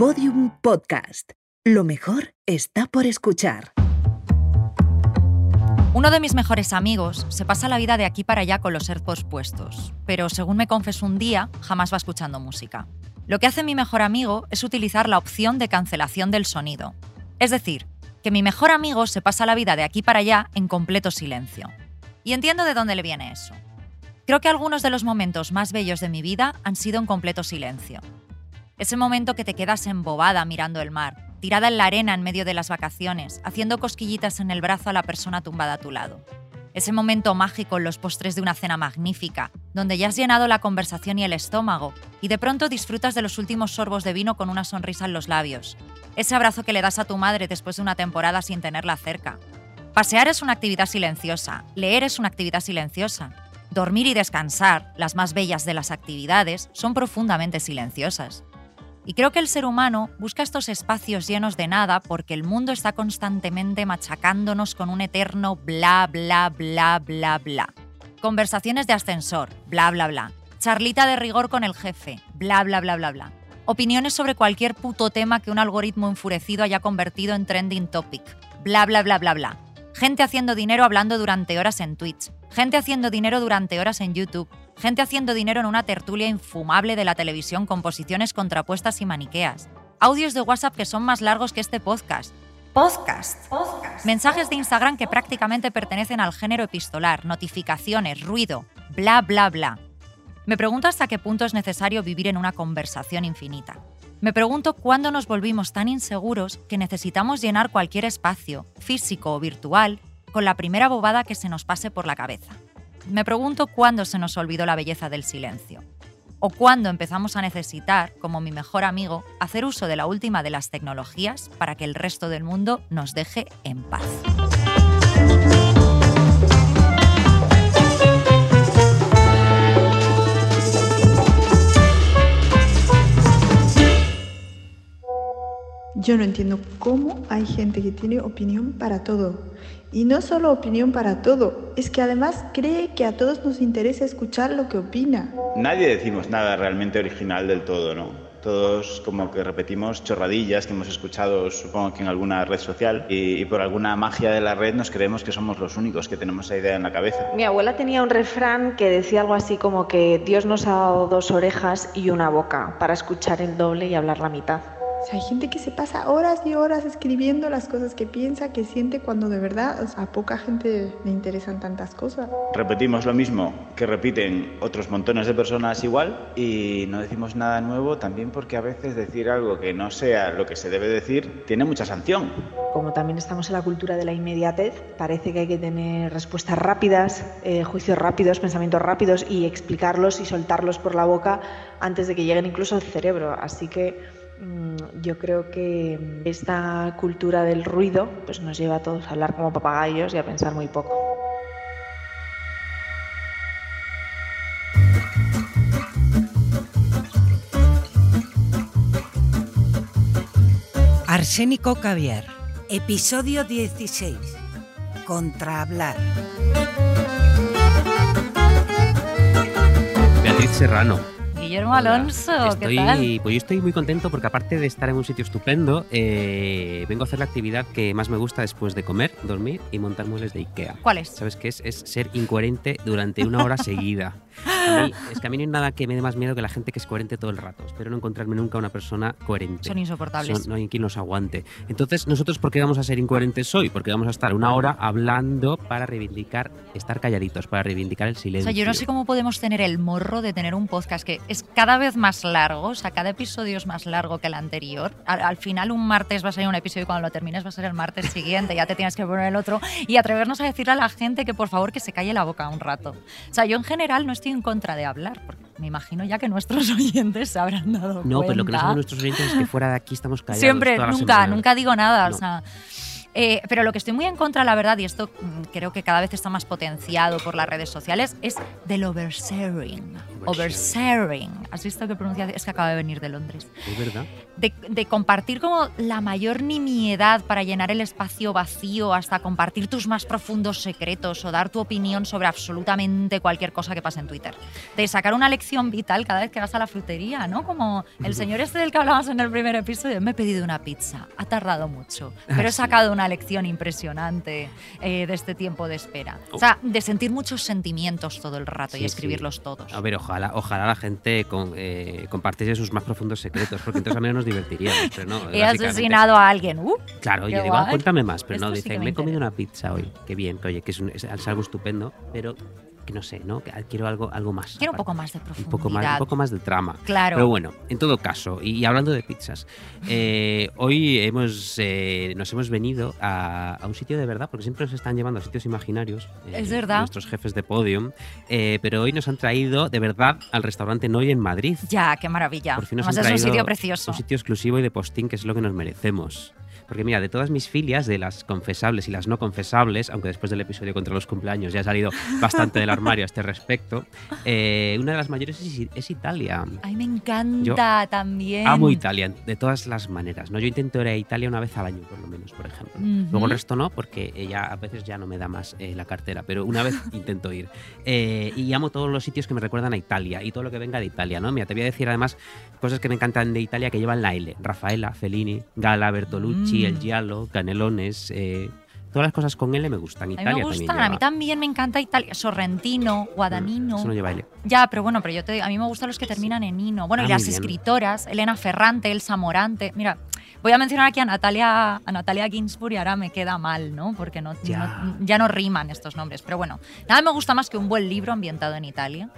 Podium Podcast. Lo mejor está por escuchar. Uno de mis mejores amigos se pasa la vida de aquí para allá con los AirPods puestos, pero según me confesó un día, jamás va escuchando música. Lo que hace mi mejor amigo es utilizar la opción de cancelación del sonido. Es decir, que mi mejor amigo se pasa la vida de aquí para allá en completo silencio. Y entiendo de dónde le viene eso. Creo que algunos de los momentos más bellos de mi vida han sido en completo silencio. Ese momento que te quedas embobada mirando el mar, tirada en la arena en medio de las vacaciones, haciendo cosquillitas en el brazo a la persona tumbada a tu lado. Ese momento mágico en los postres de una cena magnífica, donde ya has llenado la conversación y el estómago, y de pronto disfrutas de los últimos sorbos de vino con una sonrisa en los labios. Ese abrazo que le das a tu madre después de una temporada sin tenerla cerca. Pasear es una actividad silenciosa, leer es una actividad silenciosa. Dormir y descansar, las más bellas de las actividades, son profundamente silenciosas. Y creo que el ser humano busca estos espacios llenos de nada porque el mundo está constantemente machacándonos con un eterno bla, bla, bla, bla, bla. Conversaciones de ascensor, bla, bla, bla. Charlita de rigor con el jefe, bla, bla, bla, bla, bla. Opiniones sobre cualquier puto tema que un algoritmo enfurecido haya convertido en trending topic, bla, bla, bla, bla, bla. Gente haciendo dinero hablando durante horas en Twitch, gente haciendo dinero durante horas en YouTube, gente haciendo dinero en una tertulia infumable de la televisión con posiciones contrapuestas y maniqueas, audios de WhatsApp que son más largos que este podcast, podcast, mensajes de Instagram que prácticamente pertenecen al género epistolar, notificaciones, ruido, bla, bla, bla. Me pregunto hasta qué punto es necesario vivir en una conversación infinita. Me pregunto cuándo nos volvimos tan inseguros que necesitamos llenar cualquier espacio, físico o virtual, con la primera bobada que se nos pase por la cabeza. Me pregunto cuándo se nos olvidó la belleza del silencio. O cuándo empezamos a necesitar, como mi mejor amigo, hacer uso de la última de las tecnologías para que el resto del mundo nos deje en paz. Yo no entiendo cómo hay gente que tiene opinión para todo. Y no solo opinión para todo, es que además cree que a todos nos interesa escuchar lo que opina. Nadie decimos nada realmente original del todo, ¿no? Todos como que repetimos chorradillas que hemos escuchado, supongo que en alguna red social, y, y, por alguna magia de la red nos creemos que somos los únicos que tenemos esa idea en la cabeza. Mi abuela tenía un refrán que decía algo así como que Dios nos ha dado dos orejas y una boca para escuchar el doble y hablar la mitad. O sea, hay gente que se pasa horas y horas escribiendo las cosas que piensa, que siente cuando de verdad o sea, a poca gente le interesan tantas cosas. Repetimos lo mismo que repiten otros montones de personas igual y no decimos nada nuevo también porque a veces decir algo que no sea lo que se debe decir tiene mucha sanción. Como también estamos en la cultura de la inmediatez, parece que hay que tener respuestas rápidas, eh, juicios rápidos, pensamientos rápidos y explicarlos y soltarlos por la boca antes de que lleguen incluso al cerebro. Así que yo creo que esta cultura del ruido pues nos lleva a todos a hablar como papagayos y a pensar muy poco. Arsénico Caviar, episodio 16. Contra hablar. Beatriz Serrano, Guillermo Alonso, estoy, ¿qué tal? Pues yo estoy muy contento porque aparte de estar en un sitio estupendo, eh, vengo a hacer la actividad que más me gusta después de comer, dormir y montar muebles de Ikea. ¿Cuál es? ¿Sabes qué es? Es ser incoherente durante una hora seguida. A mí, es que a mí no hay nada que me dé más miedo que la gente que es coherente todo el rato. Espero no encontrarme nunca una persona coherente. Son insoportables. Son- no hay quien los aguante. Entonces, ¿nosotros por qué vamos a ser incoherentes hoy? Porque vamos a estar una hora hablando para reivindicar, estar calladitos, para reivindicar el O silencio. sea, yo no sé cómo podemos tener el morro de tener un podcast que es cada vez más largo, o sea, cada episodio es más largo que el anterior. Al, al final, un martes va a salir un episodio y cuando lo termines va a ser el martes siguiente, ya te tienes que poner el otro y atrevernos a decirle a la gente que por favor que se calle la boca un rato. O sea, yo en general no estoy en contra de hablar, porque me imagino ya que nuestros oyentes se habrán dado No, pero lo que no cuenta. saben nuestros oyentes es que fuera de aquí estamos callados. Siempre, toda la nunca, semana. nunca digo nada. No. O sea, Eh, pero lo que estoy muy en contra, la verdad, y esto mm, creo que cada vez está más potenciado por las redes sociales, es del oversharing. Oversharing. ¿Has visto qué pronunciación? Es que acaba de venir de Londres. Es verdad. De, de compartir como la mayor nimiedad para llenar el espacio vacío, hasta compartir tus más profundos secretos o dar tu opinión sobre absolutamente cualquier cosa que pase en Twitter. De sacar una lección vital cada vez que vas a la frutería, ¿no? Como el señor este del que hablabas en el primer episodio, me he pedido una pizza, ha tardado mucho, pero he sí. sacado una lección impresionante eh, de este tiempo de espera. O sea, de sentir muchos sentimientos todo el rato Sí, y sí. escribirlos todos. A ver, ojalá, ojalá la gente con, eh, compartiese sus más profundos secretos, porque entonces al menos nos divertiríamos, pero no. He asesinado a alguien. Uh, Claro, yo digo, ah, cuéntame más, pero no, sí dice, que me me he comido una pizza hoy, qué bien, que oye, que es, un- es algo estupendo, pero que no sé, ¿no? Quiero algo, algo más. quiero un poco más de un profundidad. poco más, un poco más de trama. Claro. Pero bueno, en todo caso, y, hablando de pizzas, eh, hoy hemos, eh, nos hemos venido a, a un sitio de verdad, porque siempre nos están llevando a sitios imaginarios. eh, Es verdad. Nuestros jefes de podium. pero hoy nos han traído de verdad al restaurante Noy en Madrid. Ya, qué maravilla. Por fin nos Además han es un sitio precioso. Un sitio exclusivo y de postín, que es lo que nos merecemos. Porque mira, de todas mis filias, de las confesables y las no confesables, aunque después del episodio contra los cumpleaños ya ha salido bastante del armario a este respecto, eh, una de las mayores es, es Italia. Ay, me encanta también. Amo Italia de todas las maneras. ¿no? Yo intento ir a Italia una vez al año, por lo menos, por ejemplo. Ujú. Luego el resto no, porque ya a veces ya no me da más eh, la cartera, pero una vez intento ir. Eh, y amo todos los sitios que me recuerdan a Italia y todo lo que venga de Italia. ¿no? Mira, te voy a decir además cosas que me encantan de Italia que llevan la L. Rafaela, Fellini, Gala, Bertolucci, Mm. El Giallo, Canelones. eh, todas las cosas con L me gustan. A mí Italia me gustan, a mí también me encanta Italia. Sorrentino, Guadagnino. Eso no lleva L. Ya, pero bueno, pero yo te digo, a mí me gustan los que terminan en Ino. Bueno, Ah, y las bien. escritoras, Elena Ferrante, Elsa Morante. Mira, voy a mencionar aquí a Natalia, a Natalia Ginsburg y ahora me queda mal, ¿no? Porque no, Ya. no- ya no riman estos nombres. Pero bueno, nada me gusta más que un buen libro ambientado en Italia.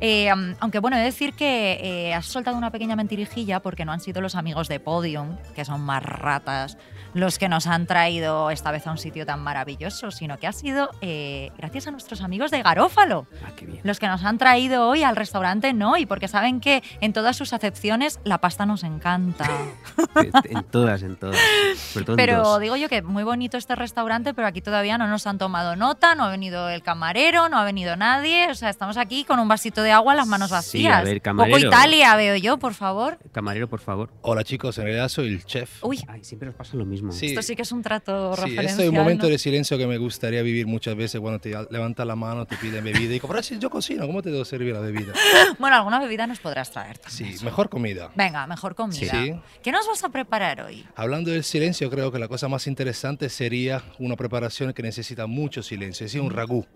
Eh, aunque bueno, he de decir que eh, has soltado una pequeña mentirijilla porque no han sido los amigos de Podium, que son más ratas, los que nos han traído esta vez a un sitio tan maravilloso, sino que ha sido eh, gracias a nuestros amigos de Garófalo Ah, qué bien. los que nos han traído hoy al restaurante no, y porque saben que en todas sus acepciones la pasta nos encanta. en todas, en todas. Sobre todo en Pero dos. digo yo que muy bonito este restaurante, pero aquí todavía no nos han tomado nota, no ha venido el camarero, no ha venido nadie, o sea, estamos aquí con un vasito de agua, las manos Sí, vacías. a ver, Poco camarero. Italia veo yo, por favor. Camarero, por favor. Hola chicos, en realidad soy el chef. Uy, Ay, siempre nos pasa lo mismo. Sí. esto sí que es un trato Sí, referencial. este es un momento ¿no? de silencio que me gustaría vivir muchas veces cuando te levantas la mano, te piden bebida y digo, pero si yo cocino, ¿cómo te debo servir la bebida? Bueno, alguna bebida nos podrás traer también. Sí, mejor comida. Venga, mejor comida. Sí. ¿Qué nos vas a preparar hoy? Hablando del silencio, creo que la cosa más interesante sería una preparación que necesita mucho silencio, es decir, un ragú,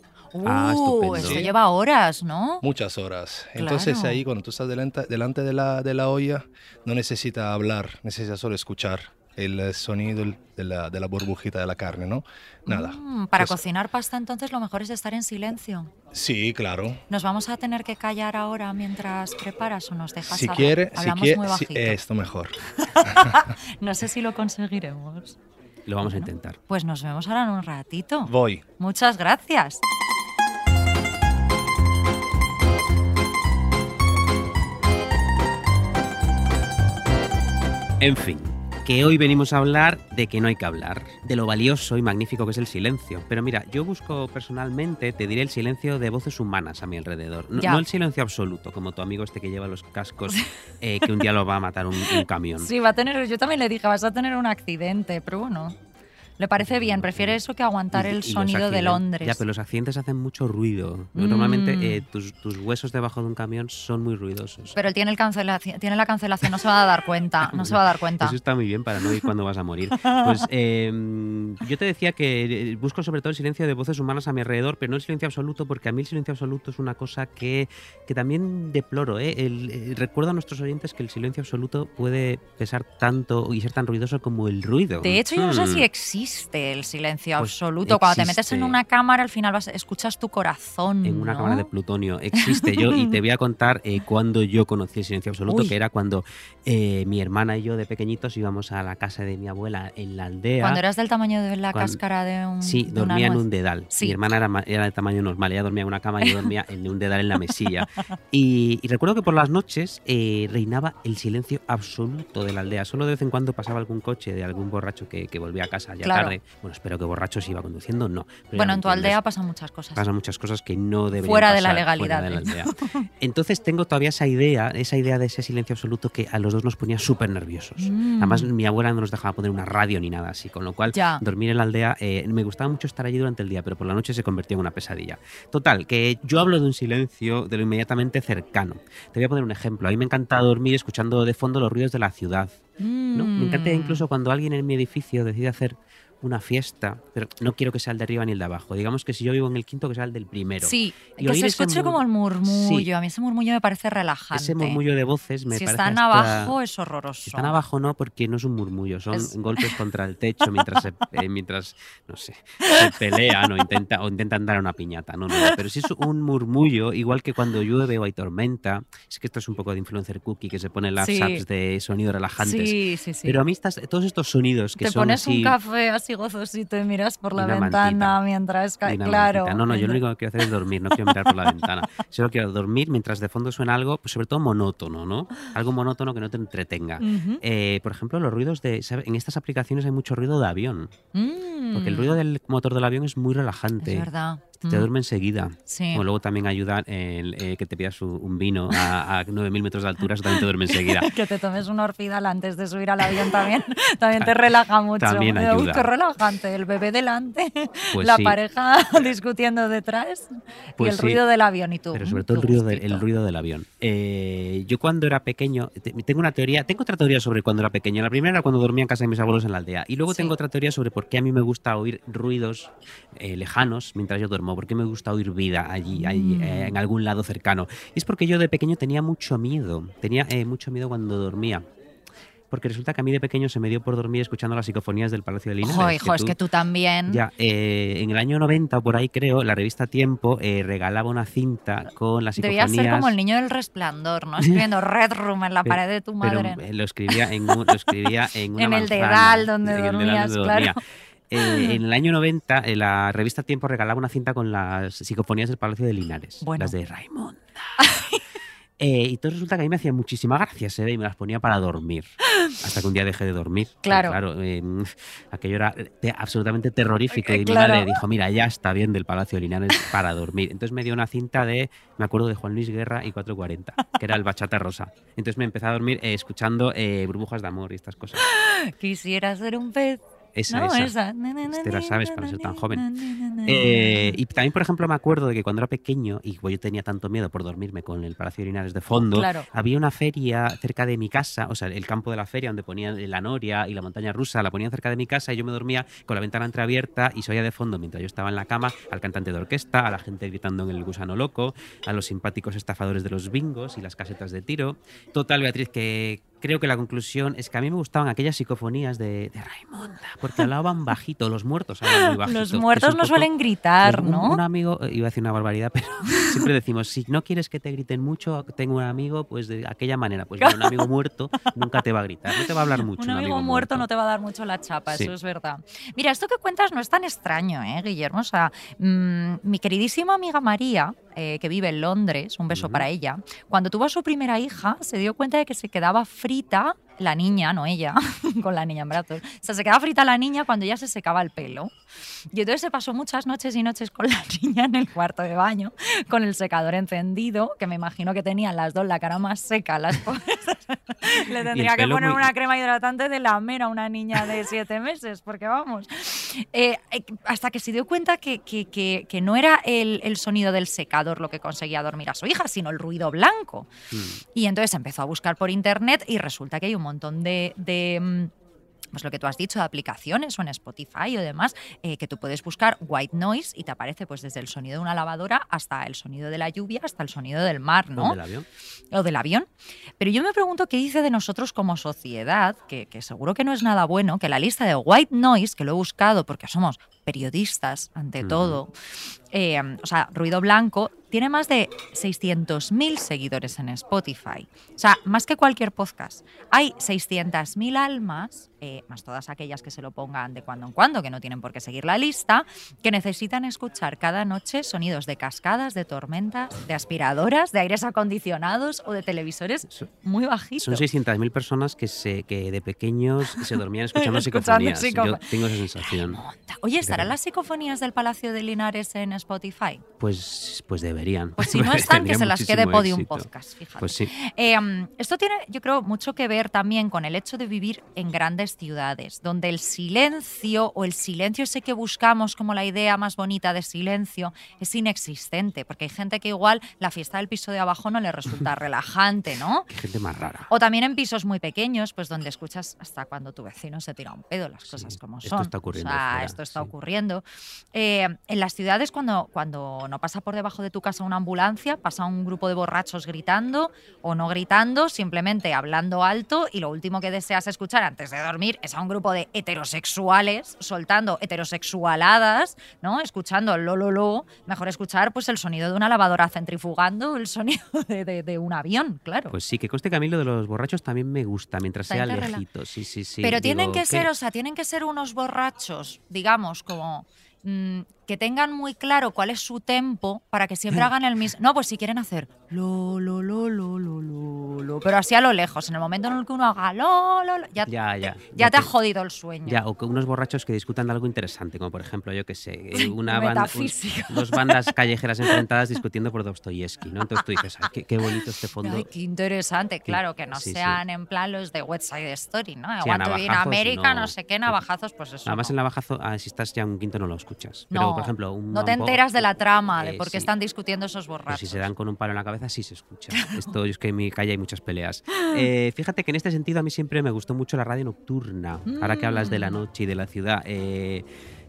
Ah, Uh, estupendo. esto Sí. lleva horas, ¿no? muchas horas. Entonces Claro. ahí cuando tú estás delante, delante de, la, de la olla, no necesita hablar, necesita solo escuchar el eh, sonido de la, de la burbujita de la carne, ¿no? Nada. Mm, para Pues- cocinar pasta entonces lo mejor es estar en silencio. Sí, claro. ¿Nos vamos a tener que callar ahora mientras preparas o nos dejas Si hablar? quiere, si Hablamos quiere, muy si- bajito. esto mejor. No sé si lo conseguiremos. Lo vamos a intentar. Pues nos vemos ahora en un ratito. Voy. Muchas gracias. En fin, que hoy venimos a hablar de que no hay que hablar, de lo valioso y magnífico que es el silencio. Pero mira, yo busco personalmente, te diré el silencio de voces humanas a mi alrededor. No, el silencio absoluto, como tu amigo este que lleva los cascos, eh, que un día lo va a matar un, un camión. Sí, va a tener, yo también le dije, vas a tener un accidente, pero bueno, le parece bien, prefiere eso que aguantar el sonido de Londres. Ya, pero los accidentes hacen mucho ruido. Mm. Normalmente eh, tus, tus huesos debajo de un camión son muy ruidosos. Pero él tiene, el cancelación, tiene la cancelación, no se va a dar cuenta, no se va a dar cuenta. Eso está muy bien para no ir cuando vas a morir. Pues eh, yo te decía que eh, busco sobre todo el silencio de voces humanas a mi alrededor, pero no el silencio absoluto, porque a mí el silencio absoluto es una cosa que, que también deploro. ¿eh? El- eh, recuerdo a nuestros oyentes que el silencio absoluto puede pesar tanto y ser tan ruidoso como el ruido. De hecho, yo no sé Hmm. si existe el silencio Pues absoluto. Cuando te metes en una cámara, al final vas- escuchas tu corazón. En una ¿no? cámara de plutonio existe yo y te voy a contar eh, cuando yo conocí el silencio absoluto, Uy. que era cuando eh, mi hermana y yo de pequeñitos íbamos a la casa de mi abuela en la aldea. Cuando eras del tamaño de la Cuando- cáscara de un. Sí, de dormía en un dedal. Sí. Mi hermana era, era de tamaño normal, ella dormía en una cama y yo dormía en un dedal en la mesilla. Y, y recuerdo que por las noches eh, reinaba el silencio absoluto de la aldea. Solo de vez en cuando pasaba algún coche de algún borracho que, que volvía a casa ya Claro. Tarde. Bueno, espero que borrachos iba conduciendo, no. Bueno, en tu aldea pasan muchas cosas. Pasan muchas cosas que no deberían Fuera de la pasar legalidad, fuera de la aldea. Entonces tengo todavía esa idea, esa idea de ese silencio absoluto que a los dos nos ponía súper nerviosos. Mm. Además, mi abuela no nos dejaba poner una radio ni nada así, con lo cual Ya. dormir en la aldea eh, me gustaba mucho estar allí durante el día, pero por la noche se convertía en una pesadilla. Total, que yo hablo de un silencio de lo inmediatamente cercano. Te voy a poner un ejemplo. A mí me encanta dormir escuchando de fondo los ruidos de la ciudad. ¿no? Me encanta Mm. incluso cuando alguien en mi edificio decide hacer una fiesta, pero no quiero que sea el de arriba ni el de abajo. Digamos que si yo vivo en el quinto, que sea el del primero. Sí, Y que se escuche como el murmullo. Sí. A mí ese murmullo me parece relajante. Ese murmullo de voces me si parece están hasta- abajo es horroroso. Si están abajo no, porque no es un murmullo, son Es- golpes contra el techo mientras, se, eh, mientras no sé, se pelean o, intenta, o intentan dar una piñata. No, no, pero si es un murmullo, igual que cuando llueve o hay tormenta, es que esto es un poco de influencer cookie que se pone en las Sí. apps de sonido relajantes. Sí, sí, sí. Pero a mí estas- todos estos sonidos que Te son pones así, un café así gozosito y miras por la ventana mantita. mientras cae. Claro. mantita. No, no, yo lo único que quiero hacer es dormir, no quiero mirar por la ventana. Solo quiero dormir mientras de fondo suena algo, pues sobre todo monótono, ¿no? Algo monótono que no te entretenga. Eh, por ejemplo, los ruidos de. ¿sabe? En estas aplicaciones hay mucho ruido de avión. Porque el Mm, ruido del motor del avión es muy relajante. Es verdad. Te Mm, duerme enseguida. Sí. Como luego también ayuda el, eh, que te pidas un, un vino a, a 9.000 metros de altura, eso también te duerme enseguida. Que te tomes un orfidal antes de subir al avión también, también te relaja mucho. También Uy, ayuda. qué relajante. El bebé delante, Pues la sí. pareja discutiendo detrás Pues y el sí. ruido del avión y tú. Pero mm, sobre todo el ruido, del, el ruido del avión. Eh, yo cuando era pequeño, te- tengo una teoría, tengo otra teoría sobre cuando era pequeño. La primera era cuando dormía en casa de mis abuelos en la aldea. Y luego tengo otra teoría sobre por qué a mí me gusta oír ruidos eh, lejanos mientras yo duermo. Por qué me gusta oír vida allí, allí, Mm. eh, en algún lado cercano. Y es porque yo de pequeño tenía mucho miedo. Tenía eh, mucho miedo cuando dormía. Porque resulta que a mí de pequeño se me dio por dormir escuchando las psicofonías del Palacio de Linares. Ojo, hijo, es que tú también. Ya, eh, en el año 90, o por ahí creo, la revista Tiempo eh, regalaba una cinta con las psicofonías. ser como el niño del resplandor, ¿no? Escribiendo Red Room en la Pero- pared de tu pero, madre. eh, lo escribía en, un- lo escribía en una En el dedal donde dormías, claro. dormía. Eh, en el año 90, eh, la revista Tiempo regalaba una cinta con las psicofonías del Palacio de Linares, Bueno. las de Raimonda. Eh, y todo resulta que a mí me hacía muchísima gracia, se y me las ponía para dormir. Hasta que un día dejé de dormir. Claro. claro, eh, aquello era te- absolutamente terrorífico. Eh, Y mi madre dijo, mira, ya está bien del Palacio de Linares para dormir. Entonces me dio una cinta de, me acuerdo de Juan Luis Guerra y 440, que era el Bachata Rosa. Entonces me empecé a dormir escuchando Burbujas de Amor y estas cosas. Quisiera ser un pez. Esa, no, esa. esa. Te la sabes para ser tan joven. Eh, y también, por ejemplo, me acuerdo de que cuando era pequeño y pues, yo tenía tanto miedo por dormirme con el Palacio de Linares de fondo, Claro. había una feria cerca de mi casa, o sea, el campo de la feria donde ponían la noria y la montaña rusa, la ponían cerca de mi casa y yo me dormía con la ventana entreabierta y se oía de fondo mientras yo estaba en la cama al cantante de orquesta, a la gente gritando en el gusano loco, a los simpáticos estafadores de los bingos y las casetas de tiro. Total, Beatriz, que creo que la conclusión es que a mí me gustaban aquellas psicofonías de, de Raimonda, porque hablaban bajito, los muertos hablan muy bajito. Los muertos no poco- suelen gritar, un- ¿no? Un, amigo, eh, iba a decir una barbaridad, pero siempre decimos, si no quieres que te griten mucho, tengo un amigo, pues de aquella manera. Pues un amigo muerto nunca te va a gritar, no te va a hablar mucho. Un amigo, muerto, no te va a dar mucho la chapa, Sí. eso es verdad. Mira, esto que cuentas no es tan extraño, ¿eh, Guillermo? O sea, mm, mi queridísima amiga María, eh, que vive en Londres, un beso para ella, cuando tuvo a su primera hija, se dio cuenta de que se quedaba frita la niña, no ella, con la niña en brazos. O sea, se quedaba frita la niña cuando ya se secaba el pelo. Y entonces se pasó muchas noches y noches con la niña en el cuarto de baño, con el secador encendido, que me imagino que tenían las dos la cara más seca, las. Le tendría que poner muy- una crema hidratante de la mera a una niña de siete meses, porque vamos. Eh, eh, hasta que se dio cuenta que, que- que- que no era el, el sonido del secador lo que conseguía dormir a su hija, sino el ruido blanco. Mm. Y entonces empezó a buscar por internet y resulta que hay un montón de. de, mm, pues lo que tú has dicho, de aplicaciones o en Spotify o demás, eh, que tú puedes buscar white noise y te aparece pues desde el sonido de una lavadora hasta el sonido de la lluvia, hasta el sonido del mar, O ¿no? del avión. o del avión. Pero yo me pregunto qué dice de nosotros como sociedad, que, que seguro que no es nada bueno, que la lista de white noise, que lo he buscado porque somos periodistas, ante todo. Eh, o sea, Ruido Blanco tiene más de 600.000 seguidores en Spotify. O sea, más que cualquier podcast. Hay 600.000 almas, eh, más todas aquellas que se lo pongan de cuando en cuando, que no tienen por qué seguir la lista, que necesitan escuchar cada noche sonidos de cascadas, de tormentas, de aspiradoras, de aires acondicionados o de televisores So- muy bajitos. Son 600.000 personas que, se, que de pequeños se dormían escuchando Escuchando psicofonías. psicofo- Yo tengo esa sensación. Oye, ¿estarán Las psicofonías del Palacio de Linares en Spotify? Pues, pues deberían. Pues si no están, que se las quede Podium éxito. Podcast, fíjate. Pues sí. Eh, um, esto tiene, yo creo, mucho que ver también con el hecho de vivir en grandes ciudades, donde el silencio o el silencio ese que buscamos como la idea más bonita de silencio es inexistente, porque hay gente que igual la fiesta del piso de abajo no le resulta relajante, ¿no? Qué gente más rara. O también en pisos muy pequeños, pues donde escuchas hasta cuando tu vecino se tira un pedo, las Sí, cosas como esto son. está ocurriendo O sea, fuera, esto está sí. ocurriendo. Eh, en las ciudades, cuando, cuando no pasa por debajo de tu casa una ambulancia, pasa un grupo de borrachos gritando o no gritando, simplemente hablando alto y lo último que deseas escuchar antes de dormir es a un grupo de heterosexuales soltando heterosexualadas, ¿no? Escuchando lo, lo, lo. Mejor escuchar pues el sonido de una lavadora centrifugando, el sonido de, de- de un avión, claro. Pues sí, que conste que a mí lo de los borrachos también me gusta, mientras sea te rela- lejito. Sí, sí, sí. Pero tienen Digo, que ¿qué? ser, o sea, tienen que ser unos borrachos, digamos, como mm, que tengan muy claro cuál es su tempo para que siempre hagan el mismo. No, pues si quieren hacer lo, lo, lo, lo, lo, lo, pero así a lo lejos, en el momento en el que uno haga lo, lo, lo, ya, Ya, ya. ya te ha jodido el sueño. Ya, o que unos borrachos que discutan de algo interesante, como por ejemplo, yo que sé, una banda, un- dos bandas callejeras enfrentadas discutiendo por Dostoyevsky, ¿no? Entonces tú dices, "Ay, qué, qué bonito este fondo. Ay, qué interesante, claro, que no sí, sí. sean en plan los de West Side Story, ¿no? Sí, a want to be in navajazos, America, no. no. sé qué, navajazos, pues eso. Además, no. en navajazo, ah, si estás ya un quinto no lo escuchas. Pero, No, por ejemplo, un no te mambo, enteras de la trama, de eh, por qué sí. están discutiendo esos Pues borrachos. si se dan con un palo en la cabeza, sí se escucha. Esto es que en mi calle hay muchas peleas. Eh, fíjate que en este sentido a mí siempre me gustó mucho la radio nocturna. Ahora que hablas de la Mm. noche y de la ciudad. eh,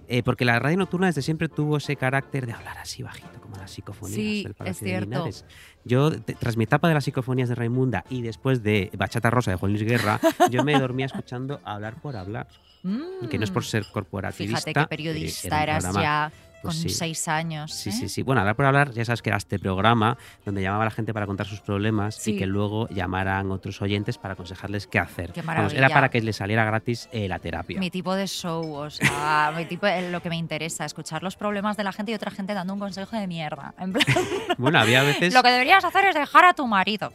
eh, porque la radio nocturna desde siempre tuvo ese carácter de hablar así bajito, como las psicofonías Sí, del es Palacio de cierto. Linares. Yo, tras mi etapa de las psicofonías de Raimunda y después de Bachata Rosa de Juan Luis Guerra, yo me dormía escuchando hablar por hablar. Que no es por Mm. ser corporativista. Fíjate qué eh, periodista era eras programa- ya pues con sí. seis años. Sí, ¿eh? sí, sí. Bueno, hablar por hablar, ya sabes que era este programa donde llamaba a la gente para contar sus problemas Sí. y que luego llamaran otros oyentes para aconsejarles qué hacer. Qué Vamos, era para que les saliera gratis eh, la terapia. Mi tipo de show, o sea, mi tipo, eh, lo que me interesa, escuchar los problemas de la gente y otra gente dando un consejo de mierda. En plan, Bueno, había veces. lo que deberías hacer es dejar a tu marido.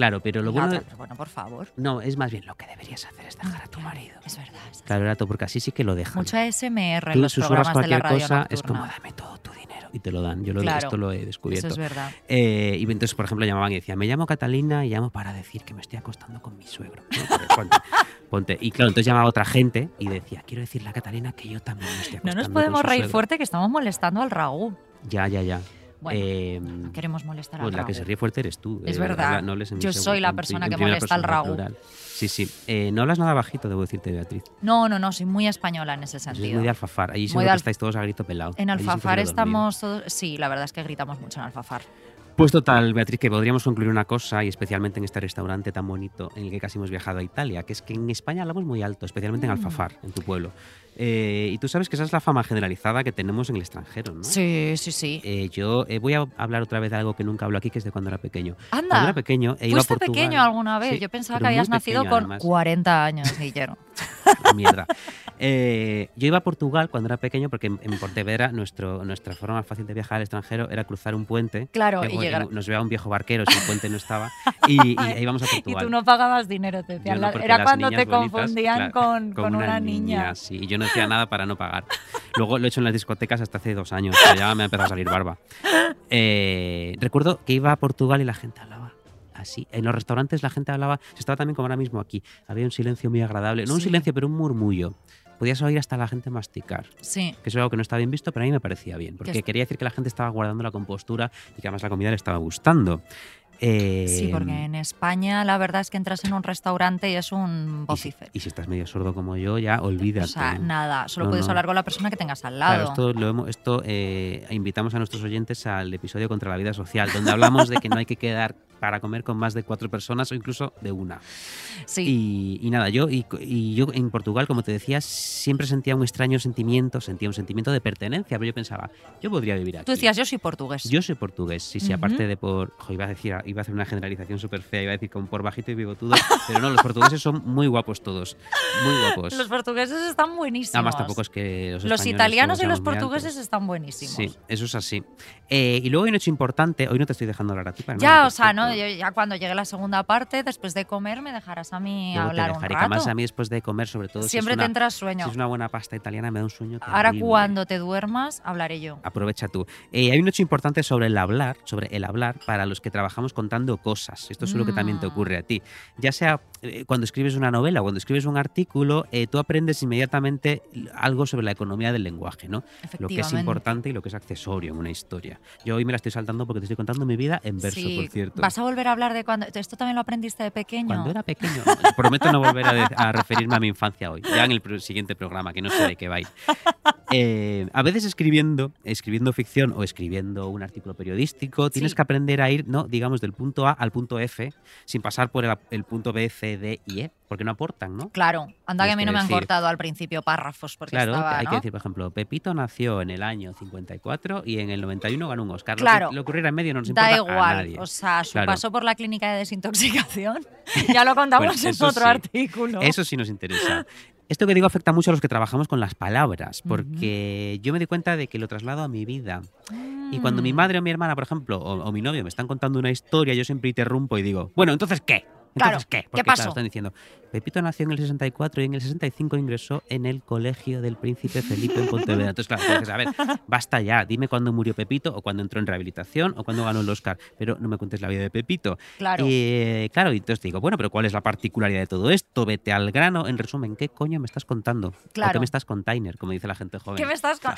Claro, pero lo la bueno. otra, pero bueno, por favor. No, es más bien lo que deberías hacer es dejar a tu marido. Es verdad. es. Claro, era todo, porque así sí que lo dejan. Mucho ASMR en Tú los susurras programas de la cualquier radio cosa, es como dame todo tu dinero y te lo dan. Yo lo, Claro, esto lo he Eso descubierto. es verdad. Eh, y entonces, por ejemplo, llamaban y decían, me llamo Catalina y llamo para decir que me estoy acostando con mi suegro. ¿no? Ponte, ponte. Y claro, entonces llamaba otra gente y decía, quiero decirle a Catalina que yo también me estoy No acostando nos con podemos su reír suegro". fuerte que estamos molestando al Raúl. Ya, ya, ya. Bueno, Eh, no queremos molestar pues al la que se ríe fuerte eres tú. Es eh, verdad. no Yo soy la persona que molesta al plural. Sí, sí. Eh, no hablas nada bajito, debo decirte, Beatriz. No, no, no, soy muy española en ese sentido. muy de alfafar. Allí Muy seguro de que al- estáis todos a grito pelado. En Allí Alfafar estamos todos. Sí, la verdad es que gritamos mucho en Alfafar. Pues total, Beatriz, que podríamos concluir una cosa, y especialmente en este restaurante tan bonito en el que casi hemos viajado a Italia, que es que en España hablamos muy alto, especialmente en Mm. Alfafar, en tu pueblo. Eh, y tú sabes que esa es la fama generalizada que tenemos en el extranjero, ¿no? Sí, sí, sí. Eh, yo eh, voy a hablar otra vez de algo que nunca hablo aquí, que es de cuando era pequeño. Cuando Anda, era pequeño, e iba a Portugal. pequeño alguna vez. Sí, Yo pensaba que habías nacido pequeño, con además. 40 años, Guillermo. Mierda. Eh, yo iba a Portugal cuando era pequeño porque en, en Pontevedra nuestro, nuestra forma más fácil de viajar al extranjero era cruzar un puente. Claro, y llegar. Nos veía un viejo barquero si el puente no estaba y, y íbamos a Y Portugal. tú no pagabas dinero, te decían. no, Era cuando te confundían con, con con una, niña. Sí, y yo no decía nada para no pagar. Luego lo he hecho en las discotecas hasta hace dos años, pero ya me ha empezado a salir barba. Eh, recuerdo que iba a Portugal y la gente hablaba así. En los restaurantes la gente hablaba, se estaba también como ahora mismo aquí. Había un silencio muy agradable. No un silencio, pero un murmullo. Podías oír hasta la gente masticar, Sí. que es algo que no está bien visto, pero a mí me parecía bien, porque es- quería decir que la gente estaba guardando la compostura y que además la comida le estaba gustando. Eh, Sí, porque en España la verdad es que entras en un restaurante y es un y si, vocífero. y si estás medio sordo como yo, ya olvídate. O sea, nada, solo No, puedes no. hablar con la persona que tengas al Claro, lado. esto, lo hemos- esto eh, invitamos a nuestros oyentes al episodio contra la vida social, donde hablamos de que no hay que quedar para comer con más de cuatro personas o incluso de una. Sí. Y, y nada, yo y, y yo en Portugal, como te decía, siempre sentía un extraño sentimiento, sentía un sentimiento de pertenencia, pero yo pensaba, yo podría vivir aquí. Tú decías, yo soy portugués. Yo soy portugués, sí, sí, Ujú. aparte de por. jo, iba, a decir, iba a hacer una generalización súper fea, iba a decir como por bajito y bigotudo, pero no, los portugueses son muy guapos todos. Muy guapos. Los portugueses están buenísimos. Además, tampoco es que los, Los italianos y los portugueses están buenísimos. Sí, eso es así. Eh, y luego hay un hecho importante, hoy no te estoy dejando hablar a ti para Ya, o sea, perfecto. Yo ya cuando llegue la segunda parte, después de comer, me dejarás a mí Luego te hablar un dejaré, rato. además a mí después de comer, sobre todo, si Siempre una, te entras sueño. si es una buena pasta italiana, me da un sueño Ahora terrible. cuando te duermas, hablaré yo. Aprovecha tú. Eh, hay un hecho importante sobre el hablar, sobre el hablar para los que trabajamos contando cosas. Esto es lo que también te Mm. ocurre a ti. Ya sea eh, cuando escribes una novela o cuando escribes un artículo, eh, tú aprendes inmediatamente algo sobre la economía del lenguaje, ¿no? Lo que es importante y lo que es accesorio en una historia. Yo hoy me la estoy saltando porque te estoy contando mi vida en verso, Sí. por cierto. Vas a volver a hablar de cuando. Esto también lo aprendiste de pequeño. Cuando era pequeño. Prometo no volver a, de- a referirme a mi infancia hoy. Ya en el siguiente programa, que no sé de qué va a ir. Eh, a veces escribiendo, escribiendo ficción o escribiendo un artículo periodístico, tienes Sí. que aprender a ir, no, digamos, del punto A al punto F, sin pasar por el, el punto B, C, D y E, porque no aportan, ¿no? Claro, anda que Tienes a mí que no me han decir- cortado al principio párrafos porque Claro, estaba, hay ¿no? que decir, por ejemplo, Pepito nació en el año 54 y en el 91 ganó un Oscar. Lo Claro. que le ocurriera en medio no nos Da importa a igual, nadie. o sea, su Claro. Paso por la clínica de desintoxicación, ya lo contamos Bueno, en otro sí. artículo. Eso sí nos interesa. Esto que digo afecta mucho a los que trabajamos con las palabras, porque yo me di cuenta de que lo traslado a mi vida. Y cuando mi Mm. madre o mi hermana, por ejemplo, o, o mi novio me están contando una historia, yo siempre interrumpo y digo, bueno, entonces ¿qué? Entonces, Claro, ¿qué? ¿qué Porque claro, pasó? están diciendo, Pepito nació en el 64 y en el 65 ingresó en el colegio del príncipe Felipe en Pontevedra. Entonces, claro, dices, a ver, basta ya, dime cuándo murió Pepito o cuándo entró en rehabilitación o cuándo ganó el Oscar, pero no me cuentes la vida de Pepito. Claro. Eh, claro, y entonces digo, bueno, pero ¿cuál es la particularidad de todo esto? Vete al grano. En resumen, ¿qué coño me estás contando? ¿O Claro. qué me estás container, como dice la gente joven? ¿Qué me estás La,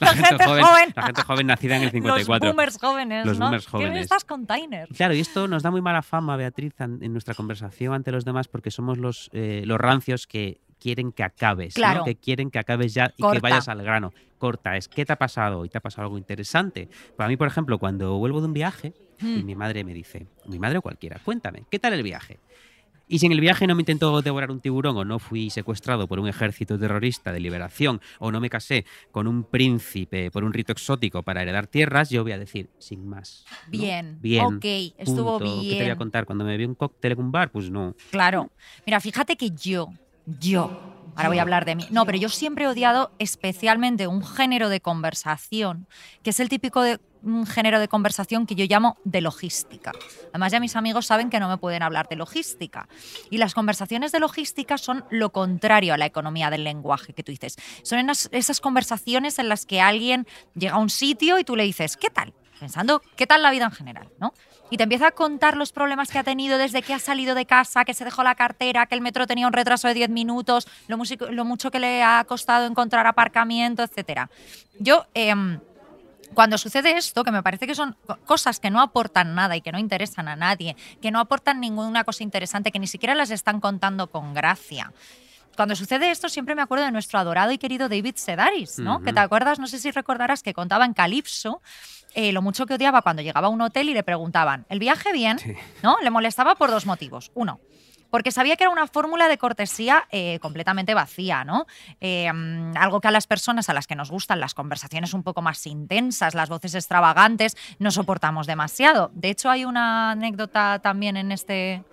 la gente joven? La gente joven nacida en el 54. Los boomers jóvenes, Los ¿no? boomers ¿Qué me jóvenes. estás container? Claro, y esto nos da muy mala fama, Beatriz, an- en nuestra conversación ante los demás, porque somos los, eh, los rancios que quieren que acabes, ¿no? Claro. que quieren que acabes ya y Corta. que vayas al grano. Corta, es ¿qué te ha pasado? ¿Y te ha pasado algo interesante? Para mí, por ejemplo, cuando vuelvo de un viaje y Mm. mi madre me dice, mi madre o cualquiera, cuéntame, ¿qué tal el viaje? Y si en el viaje no me intentó devorar un tiburón o no fui secuestrado por un ejército terrorista de liberación o no me casé con un príncipe por un rito exótico para heredar tierras, yo voy a decir, sin más. ¿no? Bien, Bien. ok, estuvo punto. ¿Qué te voy a bien. contar? Cuando me vi un cóctel en un bar, pues no. Claro. Mira, fíjate que yo, yo, ahora voy a hablar de mí. No, pero yo siempre he odiado especialmente un género de conversación, que es el típico de un género de conversación que yo llamo de logística. Además, ya mis amigos saben que no me pueden hablar de logística. Y las conversaciones de logística son lo contrario a la economía del lenguaje que tú dices. Son esas conversaciones en las que alguien llega a un sitio y tú le dices, ¿qué tal? Pensando, ¿qué tal la vida en general? ¿no? Y te empieza a contar los problemas que ha tenido desde que ha salido de casa, que se dejó la cartera, que el metro tenía un retraso de 10 minutos, lo, mucho que le ha costado encontrar aparcamiento, etc. Yo, em, cuando sucede esto, que me parece que son co- cosas que no aportan nada y que no interesan a nadie, que no aportan ninguna cosa interesante, que ni siquiera las están contando con gracia. Cuando sucede esto, siempre me acuerdo de nuestro adorado y querido David Sedaris, ¿no? Ujú. Que te acuerdas, no sé si recordarás que contaba en Calipso eh, lo mucho que odiaba cuando llegaba a un hotel y le preguntaban, ¿el viaje bien? Sí. ¿No? Le molestaba por dos motivos. Uno, porque sabía que era una fórmula de cortesía eh, completamente vacía, ¿no? Eh, mm, algo que a las personas a las que nos gustan las conversaciones un poco más intensas, las voces extravagantes, no soportamos demasiado. De hecho, hay una anécdota también en este,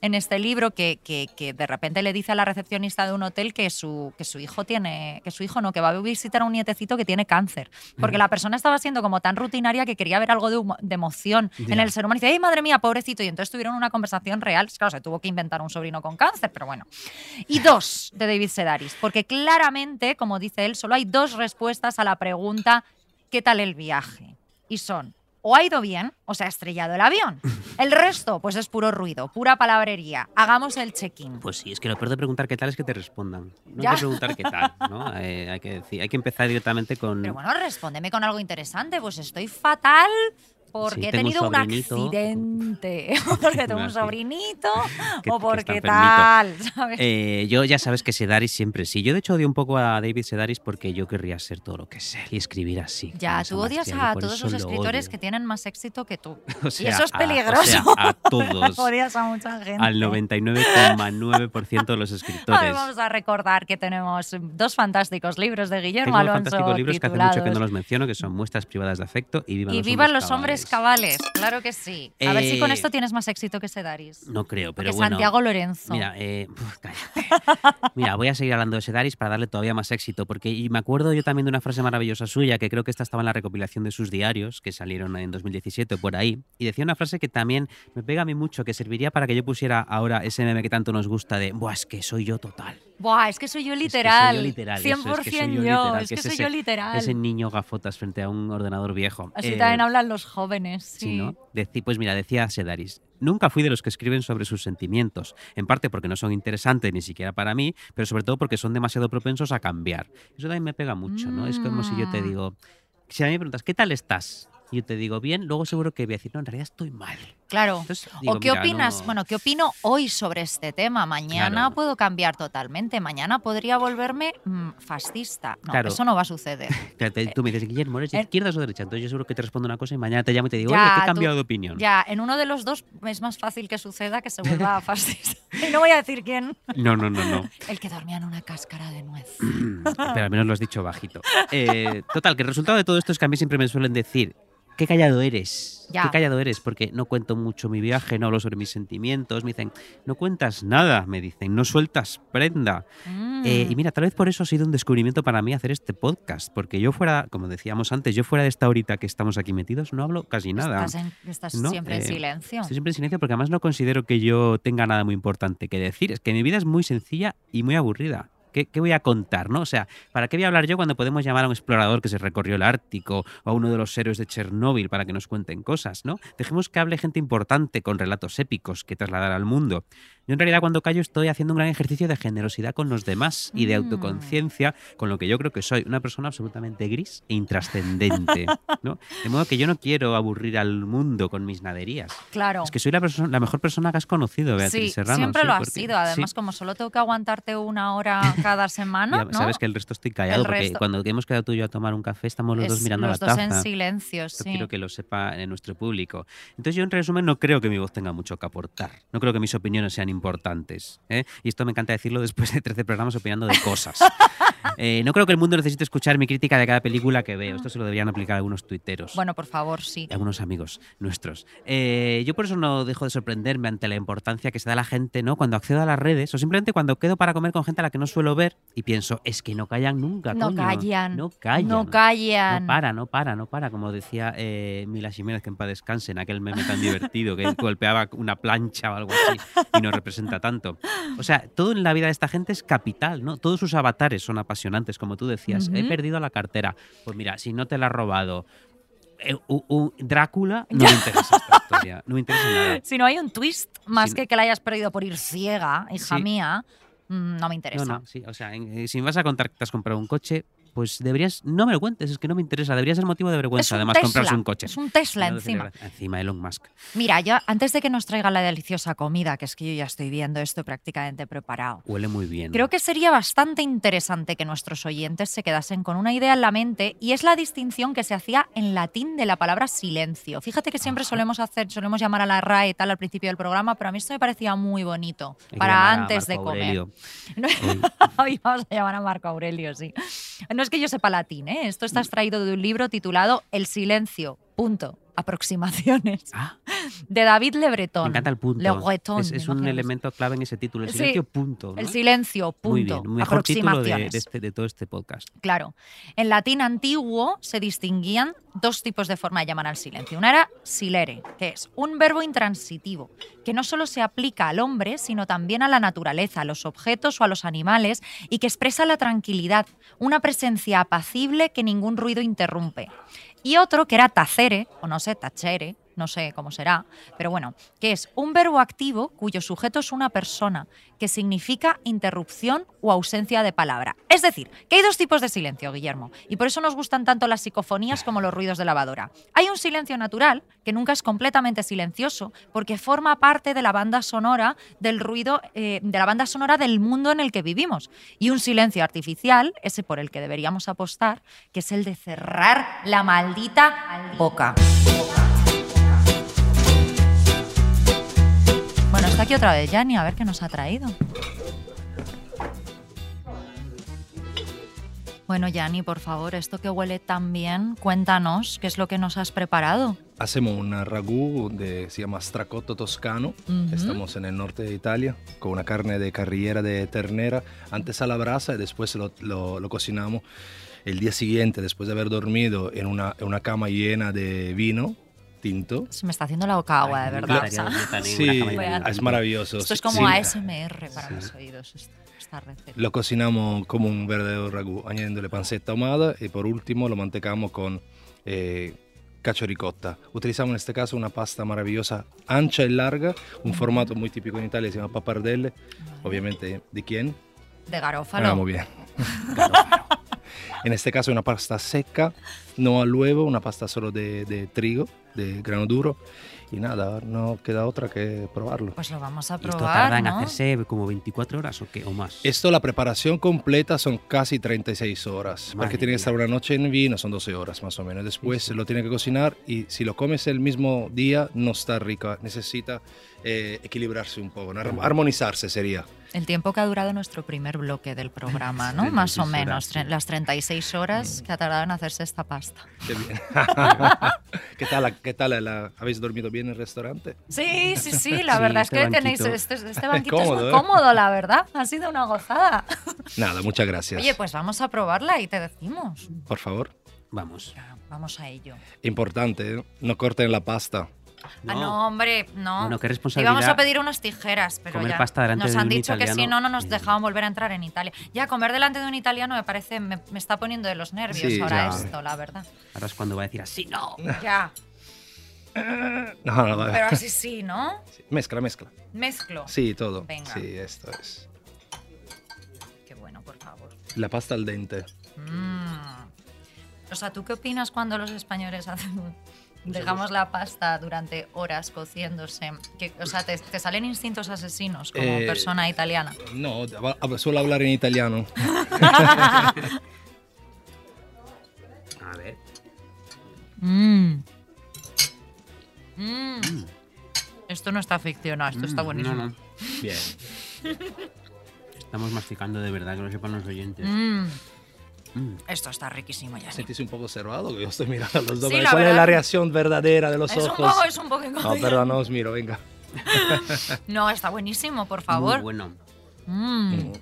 en este libro que, que- que de repente le dice a la recepcionista de un hotel que su, que su hijo tiene, que su hijo no, que va a visitar a un nietecito que tiene cáncer. Porque la persona estaba siendo como tan rutinaria que quería ver algo de, humo- de emoción en el ser humano. Y dice, ¡ay, madre mía, pobrecito! Y entonces tuvieron una conversación real. Claro, se tuvo que inventar un sobrino con cáncer, pero bueno. Y dos, de David Sedaris. Porque claramente, como dice él, solo hay dos respuestas a la pregunta ¿qué tal el viaje? Y son, o ha ido bien o se ha estrellado el avión. El resto, pues es puro ruido, pura palabrería. Hagamos el check-in. Pues sí, es que lo peor de preguntar qué tal es que te respondan. No Ya. hay que preguntar qué tal, ¿no? Eh, hay, que decir, hay que empezar directamente con... Pero bueno, respóndeme con algo interesante. Pues estoy fatal porque Sí, he un tenido un, accidente, porque tengo un sobrinito o que porque tal, ¿sabes? Eh, yo ya sabes que Sedaris siempre sí. Yo de hecho odio un poco a David Sedaris porque yo querría ser todo lo que sé y escribir así. ya, tú odias a todos los lo escritores que tienen más éxito que tú. O y eso es a- o peligroso. sea, a todos. odias a mucha gente. Al 99,9% de los A escritores. ver, vamos a recordar que tenemos dos fantásticos libros de Guillermo Tengo Alonso fantásticos libros que hace mucho que no los menciono, que son Muestras privadas de afecto y Vivan Y los vivan hombres los hombres cabales. cabales, claro que sí. A ver si con Eh, esto tienes más éxito que Sedaris. No creo, pero Porque bueno. Santiago Lorenzo. Mira, eh, uf, cállate. Mira, voy a seguir hablando de Sedaris para darle todavía más éxito, porque y me acuerdo yo también de una frase maravillosa suya, que creo que esta estaba en la recopilación de sus diarios, que salieron en 2017 o por ahí, y decía una frase que también me pega a mí mucho, que serviría para que yo pusiera ahora ese meme que tanto nos gusta de, buah, es que soy yo total. Buah, es que soy yo Es que literal. soy yo literal, eso, 100% es que soy yo yo. literal, es que soy ese- yo literal. Ese niño gafotas frente a un ordenador viejo. Así Eh, también hablan los jóvenes. Sí. ¿no? Deci- pues mira, decía Sedaris, nunca fui de los que escriben sobre sus sentimientos, en parte porque no son interesantes ni siquiera para mí, pero sobre todo porque son demasiado propensos a cambiar. Eso también me pega mucho, ¿no? Es como si yo te Mm. digo, si a mí me preguntas, ¿qué tal estás? Y yo te digo, bien, luego seguro que voy a decir, no, en realidad estoy mal. Claro. Entonces, digo, ¿O qué mira, opinas? no- Bueno, ¿qué opino hoy sobre este tema? Mañana Claro. puedo cambiar totalmente. Mañana podría volverme mm, fascista. No, Claro. eso no va a suceder. Te- tú me dices, Guillermo, ¿eres de en- izquierdas o derecha? Entonces yo seguro que te respondo una cosa y mañana te llamo y te digo, Ya, oye, que he tú- cambiado de opinión. Ya, en uno de los dos es más fácil que suceda que se vuelva fascista. Y no voy a decir quién. No, no, no, no. El que dormía en una cáscara de nuez. Pero al menos lo has dicho bajito. Eh, total, que el resultado de todo esto es que a mí siempre me suelen decir, qué callado eres. Ya. Qué callado eres, porque no cuento mucho mi viaje, no hablo sobre mis sentimientos. Me dicen, no cuentas nada, me dicen, no sueltas prenda. Mm. Eh, y mira, tal vez por eso ha sido un descubrimiento para mí hacer este podcast, porque yo fuera, como decíamos antes, yo fuera de esta horita que estamos aquí metidos, no hablo casi nada. Estás, en- estás No, siempre en eh, silencio. Estoy siempre en silencio porque además no considero que yo tenga nada muy importante que decir. Es que mi vida es muy sencilla y muy aburrida. ¿Qué, voy a contar? ¿no? O sea, ¿para qué voy a hablar yo cuando podemos llamar a un explorador que se recorrió el Ártico o a uno de los héroes de Chernóbil para que nos cuenten cosas? ¿no? Dejemos que hable gente importante con relatos épicos que trasladar al mundo. Yo en realidad cuando callo estoy haciendo un gran ejercicio de generosidad con los demás y de Mm. autoconciencia, con lo que yo creo que soy una persona absolutamente gris e intrascendente. ¿no? De modo que yo no quiero aburrir al mundo con mis naderías. Claro. Es que soy la, persona, la mejor persona que has conocido, Beatriz Sí, Serrano. siempre sí, lo has porque- sido. Además, sí, como solo tengo que aguantarte una hora cada semana, ya ¿no? sabes que el resto estoy callado El porque resto- cuando hemos quedado tú y yo a tomar un café estamos los dos mirando los la dos taza. en silencio, Esto sí. quiero que lo sepa en nuestro público. Entonces yo en resumen no creo que mi voz tenga mucho que aportar. No creo que mis opiniones sean importantes. ¿eh? Y esto me encanta decirlo después de 13 programas opinando de cosas. Eh, no creo que el mundo necesite escuchar mi crítica de cada película que veo. Esto se lo deberían aplicar algunos tuiteros. Bueno, por favor, sí. y algunos amigos nuestros. Eh, yo por eso no dejo de sorprenderme ante la importancia que se da a la gente, ¿no? Cuando accedo a las redes o simplemente cuando quedo para comer con gente a la que no suelo ver y pienso, es que no callan nunca, No coño. callan. No callan. No callan. No para, no para, no para. Como decía eh, Mila Jiménez, que en paz descanse, en aquel meme tan divertido que golpeaba una plancha o algo así y nos representa tanto. O sea, todo en la vida de esta gente es capital, ¿no? Todos sus avatares son apasionantes, como tú decías. He perdido la cartera. Pues mira, si no te la ha robado eh, Drácula, no me interesa esta historia. No me interesa nada. Si no hay un twist más Si no- que que la hayas perdido por ir ciega, hija Sí. mía, mm, no me interesa. no, sí. O sea, en- eh, si me vas a contar que te has comprado un coche, pues deberías. No me lo cuentes, es que no me interesa. Debería ser motivo de vergüenza, además, Tesla, comprarse un coche. Es un Tesla No encima. Encima Elon Musk. Mira, ya antes de que nos traiga la deliciosa comida, que es que yo ya estoy viendo esto prácticamente preparado. Huele muy bien. Creo que sería bastante interesante que nuestros oyentes se quedasen con una idea en la mente y es la distinción que se hacía en latín de la palabra silencio. Fíjate que siempre solemos hacer, solemos llamar a la RAE tal al principio del programa, pero a mí esto me parecía muy bonito Hay para antes de comer. Hoy vamos a llamar a Marco Aurelio, sí. No es que yo sepa latín, ¿eh? Esto está extraído de un libro titulado El silencio, punto, aproximaciones, Ah, de David Le Breton. me encanta el punto. Le Breton, es un elemento clave en ese título. El Sí, silencio, punto. ¿no? El silencio, punto, Muy bien, mejor título de, aproximaciones. de este- de todo este podcast. Claro. En latín antiguo se distinguían dos tipos de forma de llamar al silencio. Una era silere, que es un verbo intransitivo, que no solo se aplica al hombre, sino también a la naturaleza, a los objetos o a los animales, y que expresa la tranquilidad, una presencia apacible que ningún ruido interrumpe. Y otro que era tacere, o no sé, tachere, no sé cómo será, pero bueno, que es un verbo activo cuyo sujeto es una persona, que significa interrupción o ausencia de palabra. Es decir, que hay dos tipos de silencio, Guillermo, y por eso nos gustan tanto las psicofonías como los ruidos de lavadora. Hay un silencio natural, que nunca es completamente silencioso, porque forma parte de la banda sonora del ruido, eh, de la banda sonora del mundo en el que vivimos. Y un silencio artificial, ese por el que deberíamos apostar, que es el de cerrar la maldita boca. Está aquí otra vez Yanni, a ver qué nos ha traído. Bueno, Yanni, por favor, esto que huele tan bien, cuéntanos qué es lo que nos has preparado. Hacemos un ragú de, se llama stracotto toscano. Ujú. Estamos en el norte de Italia con una carne de carrillera de ternera, antes a la brasa y después lo, lo- lo cocinamos el día siguiente, después de haber dormido en una, en una cama llena de vino tinto. Se me está haciendo la boca agua, de verdad. me o sea, gustaría yo también Sí, es maravilloso. esto es como Sí. ASMR para los oídos, esta, esta receta. Lo cocinamos como un verdadero ragú, añadiéndole panceta ahumada y por último lo mantecamos con eh, cacio ricotta. Utilizamos en este caso una pasta maravillosa, ancha y larga, un formato muy típico en Italia, se llama pappardelle. Obviamente, ¿de quién? De garófalo. Ah, muy bien. en este caso una pasta seca, no al huevo, una pasta solo de, de trigo, de grano duro. Y nada, no queda otra que probarlo. Pues lo vamos a ¿Y esto probar, tarda en ¿no? hacerse como 24 horas o qué? ¿O más? Esto, la preparación completa son casi 36 horas, Madre porque tiene que estar una noche en vino, son 12 horas más o menos. Después Sí, sí. lo tiene que cocinar y si lo comes el mismo día no está rica, necesita eh, equilibrarse un poco, armonizarse sería. El tiempo que ha durado nuestro primer bloque del programa, ¿no? 36 Más o horas, menos, sí. tre- las 36 horas que ha tardado en hacerse esta pasta. Qué bien. ¿Qué tal? ¿Qué tal? la- ¿Habéis dormido bien en el restaurante? Sí, sí, sí, la Sí, verdad este es que tenéis banquito. este, este banquito es Cómodo, muy ¿eh? cómodo, la verdad. Ha sido una gozada. Nada, muchas gracias. Oye, pues vamos a probarla y te decimos. Por favor. Vamos. Vamos a ello. Importante, ¿eh? no corten la pasta. Ah, no, hombre, no. Bueno, qué Íbamos responsabilidad. a pedir unas tijeras, pero comer ya pasta delante nos de han un dicho que si no, no nos dejaban volver a entrar en Italia. Ya, comer delante de un italiano me parece, me, me está poniendo de los nervios Sí, ahora ya. esto, la verdad. Ahora es cuando va a decir así, no. Ya, No, no, no, pero así sí, ¿no? sí. Mezcla, mezcla. Mezclo. Sí, todo. Venga. Sí, esto es. Qué bueno, por favor. La pasta al dente. Mm. O sea, ¿tú qué opinas cuando los españoles hacen... Dejamos la pasta durante horas cociéndose. Que, o sea, te, te salen instintos asesinos como Eh, persona italiana. No, suelo hablar en italiano. A ver. Mm. Mm. Esto no está ficcionado, esto está Mm, buenísimo. No, no. Bien. Estamos masticando de verdad, que lo sepan los oyentes. Mm. Mm. Esto está riquísimo, ya. ¿Sentís un poco observado? Que yo estoy mirando a los dos. Sí, ¿Cuál la es verdad. la reacción verdadera de los Es un ojos? poco, es un poco No, perdón, no os miro, venga. No, está buenísimo, por Muy favor. bueno. Mm.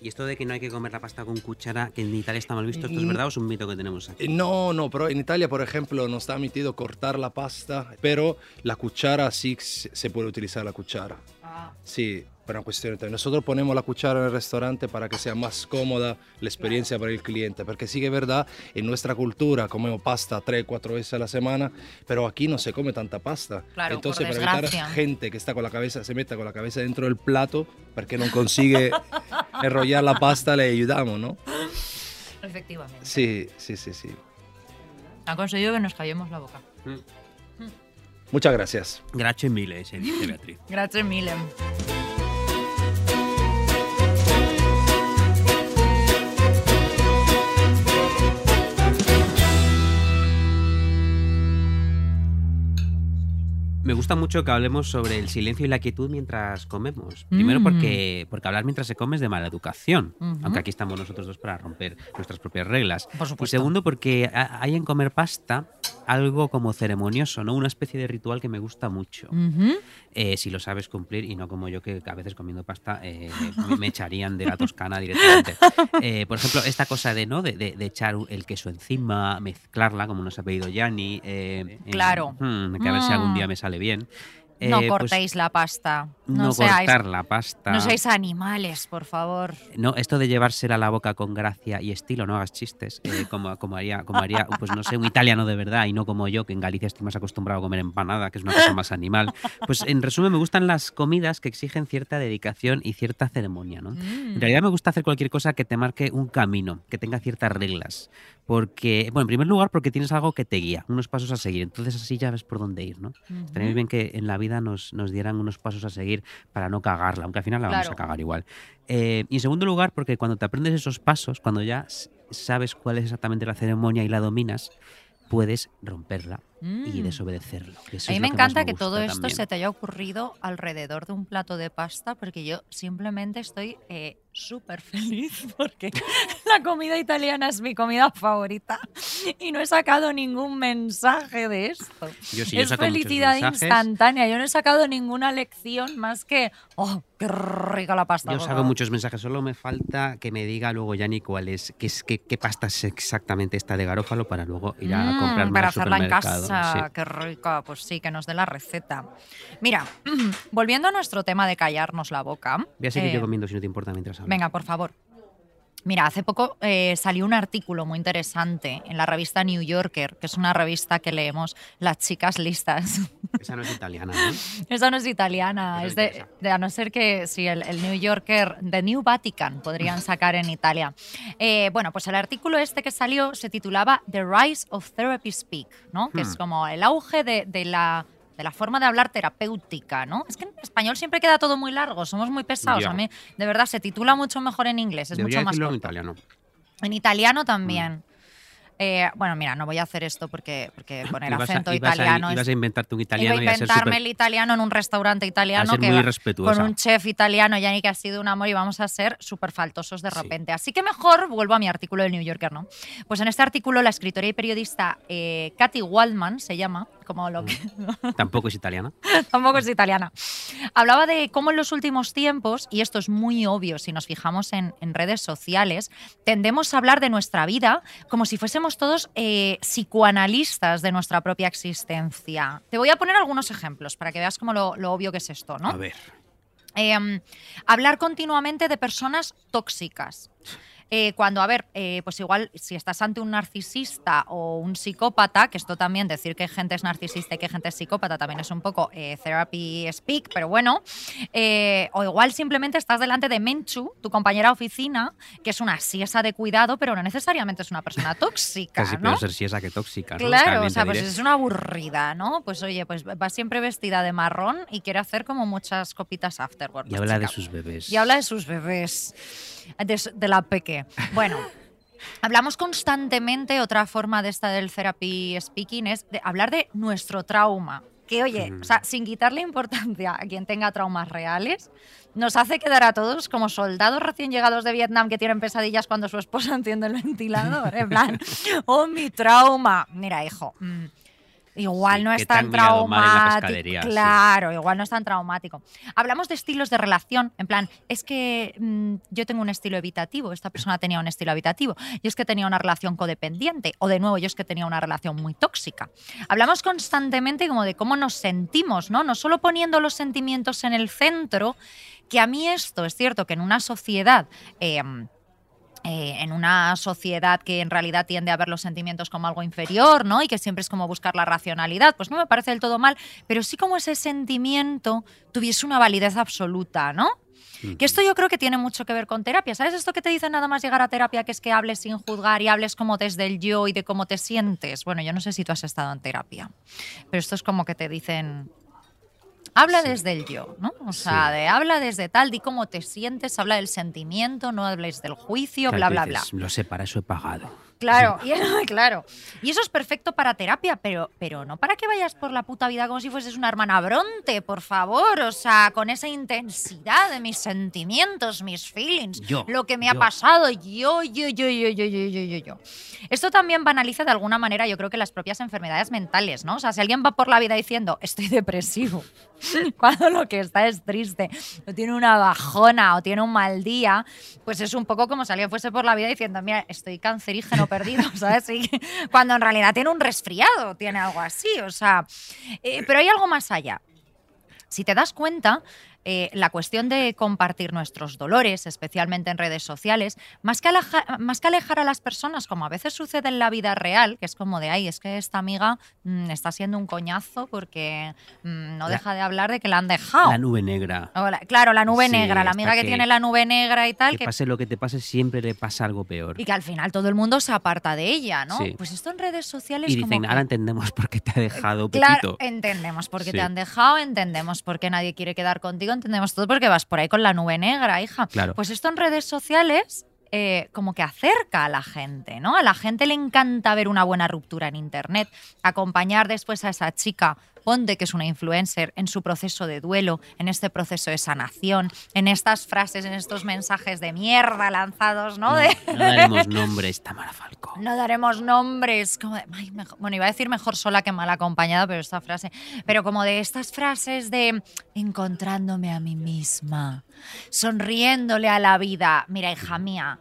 Y esto de que no hay que comer la pasta con cuchara, que en Italia está mal visto, ¿esto es Mm. verdad o es un mito que tenemos aquí? Eh, No, no, pero en Italia, por ejemplo, no está admitido cortar la pasta, pero la cuchara sí se se puede utilizar la cuchara. Ah. Sí, pero una cuestión de Nosotros ponemos la cuchara en el restaurante para que sea más cómoda la experiencia para el cliente, porque sí que es verdad, en nuestra cultura comemos pasta tres, cuatro veces a la semana, pero aquí no se come tanta pasta. Claro, Entonces, por para evitar gente que está con la cabeza, se meta con la cabeza dentro del plato, porque no consigue enrollar la pasta, le ayudamos, ¿no? Efectivamente. Sí, sí, sí, sí. Ha conseguido que nos callemos la boca. Muchas gracias. Gracias mille, se dice Beatriz. Gracias mille. Me gusta mucho que hablemos sobre el silencio y la quietud mientras comemos. Primero Mm. porque, porque hablar mientras se come es de mala educación, aunque aquí estamos nosotros dos para romper nuestras propias reglas. Por Y supuesto. segundo porque ha- hay en comer pasta algo como ceremonioso, ¿no? Una especie de ritual que me gusta mucho. Eh, si lo sabes cumplir y no como yo que a veces comiendo pasta eh, me, me echarían de la toscana directamente. Eh, por ejemplo, esta cosa de no de, de- de echar el queso encima, mezclarla, como nos ha pedido Yanni. Claro. mm, que a ver si algún Mm. día me sale bien. No Eh, pues, cortéis la pasta. No, no seáis, cortar la pasta. no seáis animales, por favor. No, esto de llevársela a la boca con gracia y estilo, no hagas chistes, eh, como, como haría, como haría, pues no sé, un italiano de verdad y no como yo, que en Galicia estoy más acostumbrado a comer empanada, que es una cosa más animal. Pues en resumen, me gustan las comidas que exigen cierta dedicación y cierta ceremonia, ¿no? Mm. En realidad me gusta hacer cualquier cosa que te marque un camino, que tenga ciertas reglas. Porque, bueno, en primer lugar, porque tienes algo que te guía, unos pasos a seguir. Entonces así ya ves por dónde ir, ¿no? Estaría Ujú. bien que en la vida nos, nos dieran unos pasos a seguir para no cagarla, aunque al final la vamos a cagar igual. Eh, y en segundo lugar, porque cuando te aprendes esos pasos, cuando ya sabes cuál es exactamente la ceremonia y la dominas, puedes romperla y Mm. desobedecerlo. A mí me que encanta me que todo esto también. se te haya ocurrido alrededor de un plato de pasta, porque yo simplemente estoy eh, súper feliz porque la comida italiana es mi comida favorita y no he sacado ningún mensaje de esto. Yo sí, es felicidad instantánea. Yo no he sacado ninguna lección más que, oh, qué rica la pasta. Yo saco favor". muchos mensajes, solo me falta que me diga luego Yanni cuál es, qué, qué, qué pasta es exactamente esta de Garófalo para luego ir a Mm, comprarme para al hacerla en. Sí. qué rica. Pues sí, que nos dé la receta. Mira, volviendo a nuestro tema de callarnos la boca. Voy a seguir eh, yo comiendo si no te importa mientras hablo. Venga, por favor. Mira, hace poco eh, salió un artículo muy interesante en la revista New Yorker, que es una revista que leemos las chicas listas. Esa no es italiana, ¿no? Esa no es italiana, es de, a no ser que si el, el New Yorker, The New Vatican, podrían sacar en Italia. Eh, bueno, pues el artículo este que salió se titulaba The Rise of Therapy Speak, ¿no? Que es Hmm. como el auge de, de la de la forma de hablar terapéutica, ¿no? Es que en español siempre queda todo muy largo, somos muy pesados. Ya. A mí, de verdad, se titula mucho mejor en inglés, es Debería mucho más decirlo en corto. italiano. En italiano también. Eh, bueno, mira, no voy a hacer esto porque, porque poner Ibas a- acento ibas a- italiano ibas es a inventarte un Iba italiano a y a ser inventarme el italiano en un restaurante italiano A que va- con un chef italiano, Yanni, que ha sido un amor y vamos a ser súper faltosos de Sí. repente. Así que mejor vuelvo a mi artículo del New Yorker, ¿no? Pues en este artículo la escritora y periodista eh, Katy Waldman se llama, como lo que Tampoco es italiana. tampoco es italiana. Hablaba de cómo en los últimos tiempos, y esto es muy obvio si nos fijamos en, en redes sociales, tendemos a hablar de nuestra vida como si fuésemos todos eh, psicoanalistas de nuestra propia existencia. Te voy a poner algunos ejemplos para que veas como lo, lo obvio que es esto, ¿no? A ver. Eh, hablar continuamente de personas tóxicas. Eh, cuando, a ver, eh, pues igual si estás ante un narcisista o un psicópata, que esto también decir que gente es narcisista y que gente es psicópata también es un poco eh, therapy speak, pero bueno, eh, o igual simplemente estás delante de Menchu, tu compañera de oficina, que es una siesa de cuidado, pero no necesariamente es una persona tóxica, Casi ¿no? ser si esa que tóxica. ¿no? Claro, o sea, pues diré. es una aburrida, ¿no? Pues oye, pues va siempre vestida de marrón y quiere hacer como muchas copitas afterward. Y pues, habla de chica. sus bebés. Y habla de sus bebés, de, de la peque. Bueno, hablamos constantemente, otra forma de esta del therapy speaking es de hablar de nuestro trauma. Que oye, Mm. o sea, sin quitarle importancia a quien tenga traumas reales, nos hace quedar a todos como soldados recién llegados de Vietnam que tienen pesadillas cuando su esposa enciende el ventilador. En plan, oh, mi trauma. Mira, hijo. Igual Sí, no es tan traumático. sí. Claro, igual no es tan traumático. Hablamos de estilos de relación, en plan, es que mm, yo tengo un estilo evitativo, esta persona tenía un estilo evitativo, yo es que tenía una relación codependiente, o de nuevo, yo es que tenía una relación muy tóxica. Hablamos constantemente como de cómo nos sentimos, ¿no? No solo poniendo los sentimientos en el centro, que a mí esto es cierto que en una sociedad... em, eh, en una sociedad que en realidad tiende a ver los sentimientos como algo inferior, ¿no? Y que siempre es como buscar la racionalidad, pues no me parece del todo mal, pero sí como ese sentimiento tuviese una validez absoluta, ¿no? Que esto yo creo que tiene mucho que ver con terapia. ¿Sabes esto que te dicen nada más llegar a terapia, que es que hables sin juzgar y hables como desde el yo y de cómo te sientes? Bueno, yo no sé si tú has estado en terapia, pero esto es como que te dicen, habla Sí. desde el yo, ¿no? O sea, Sí. de habla desde tal, di cómo te sientes, habla del sentimiento, no hables del juicio, bla, bla, bla. Lo sé, para eso he pagado. Claro, y, claro. Y eso es perfecto para terapia, pero, pero no para que vayas por la puta vida como si fueses una hermana Bronte, por favor. O sea, con esa intensidad de mis sentimientos, mis feelings, Yo, lo que me ha yo. pasado, yo, yo, yo, yo, yo, yo, yo, yo, yo. Esto también banaliza de alguna manera, yo creo que las propias enfermedades mentales, ¿no? O sea, si alguien va por la vida diciendo, estoy depresivo, cuando lo que está es triste, o tiene una bajona, o tiene un mal día, pues es un poco como si alguien fuese por la vida diciendo, mira, estoy cancerígeno perdido, ¿sabes? Cuando en realidad tiene un resfriado, tiene algo así, o sea, eh, pero hay algo más allá. Si te das cuenta, eh, la cuestión de compartir nuestros dolores, especialmente en redes sociales, más que, aleja- más que alejar a las personas, como a veces sucede en la vida real, que es como de, ay, es que esta amiga mm, está siendo un coñazo porque mm, no La- deja de hablar de que la han dejado. La nube negra. La- claro, la nube Sí, negra, la amiga que, que- tiene la nube negra y tal, Que que pase lo que te pase, siempre le pasa algo peor. y que al final todo el mundo se aparta de ella, ¿no? Sí. Pues esto en redes sociales Y como dicen, que- ahora entendemos por qué te ha dejado Claro, entendemos por qué Sí. te han dejado, entendemos por qué nadie quiere quedar contigo, entendemos todo porque vas por ahí con la nube negra, hija. Claro. Pues esto en redes sociales eh, como que acerca a la gente, ¿no? A la gente le encanta ver una buena ruptura en Internet, acompañar después a esa chica, ponte que es una influencer, en su proceso de duelo, en este proceso de sanación, en estas frases, en estos mensajes de mierda lanzados, ¿no? No, De- no daremos nombres, Tamara Falco. no daremos nombres, como de, ay, mejor- bueno, iba a decir mejor sola que mal acompañada, pero esta frase, pero como de estas frases de encontrándome a mí misma, sonriéndole a la vida, mira, hija mía,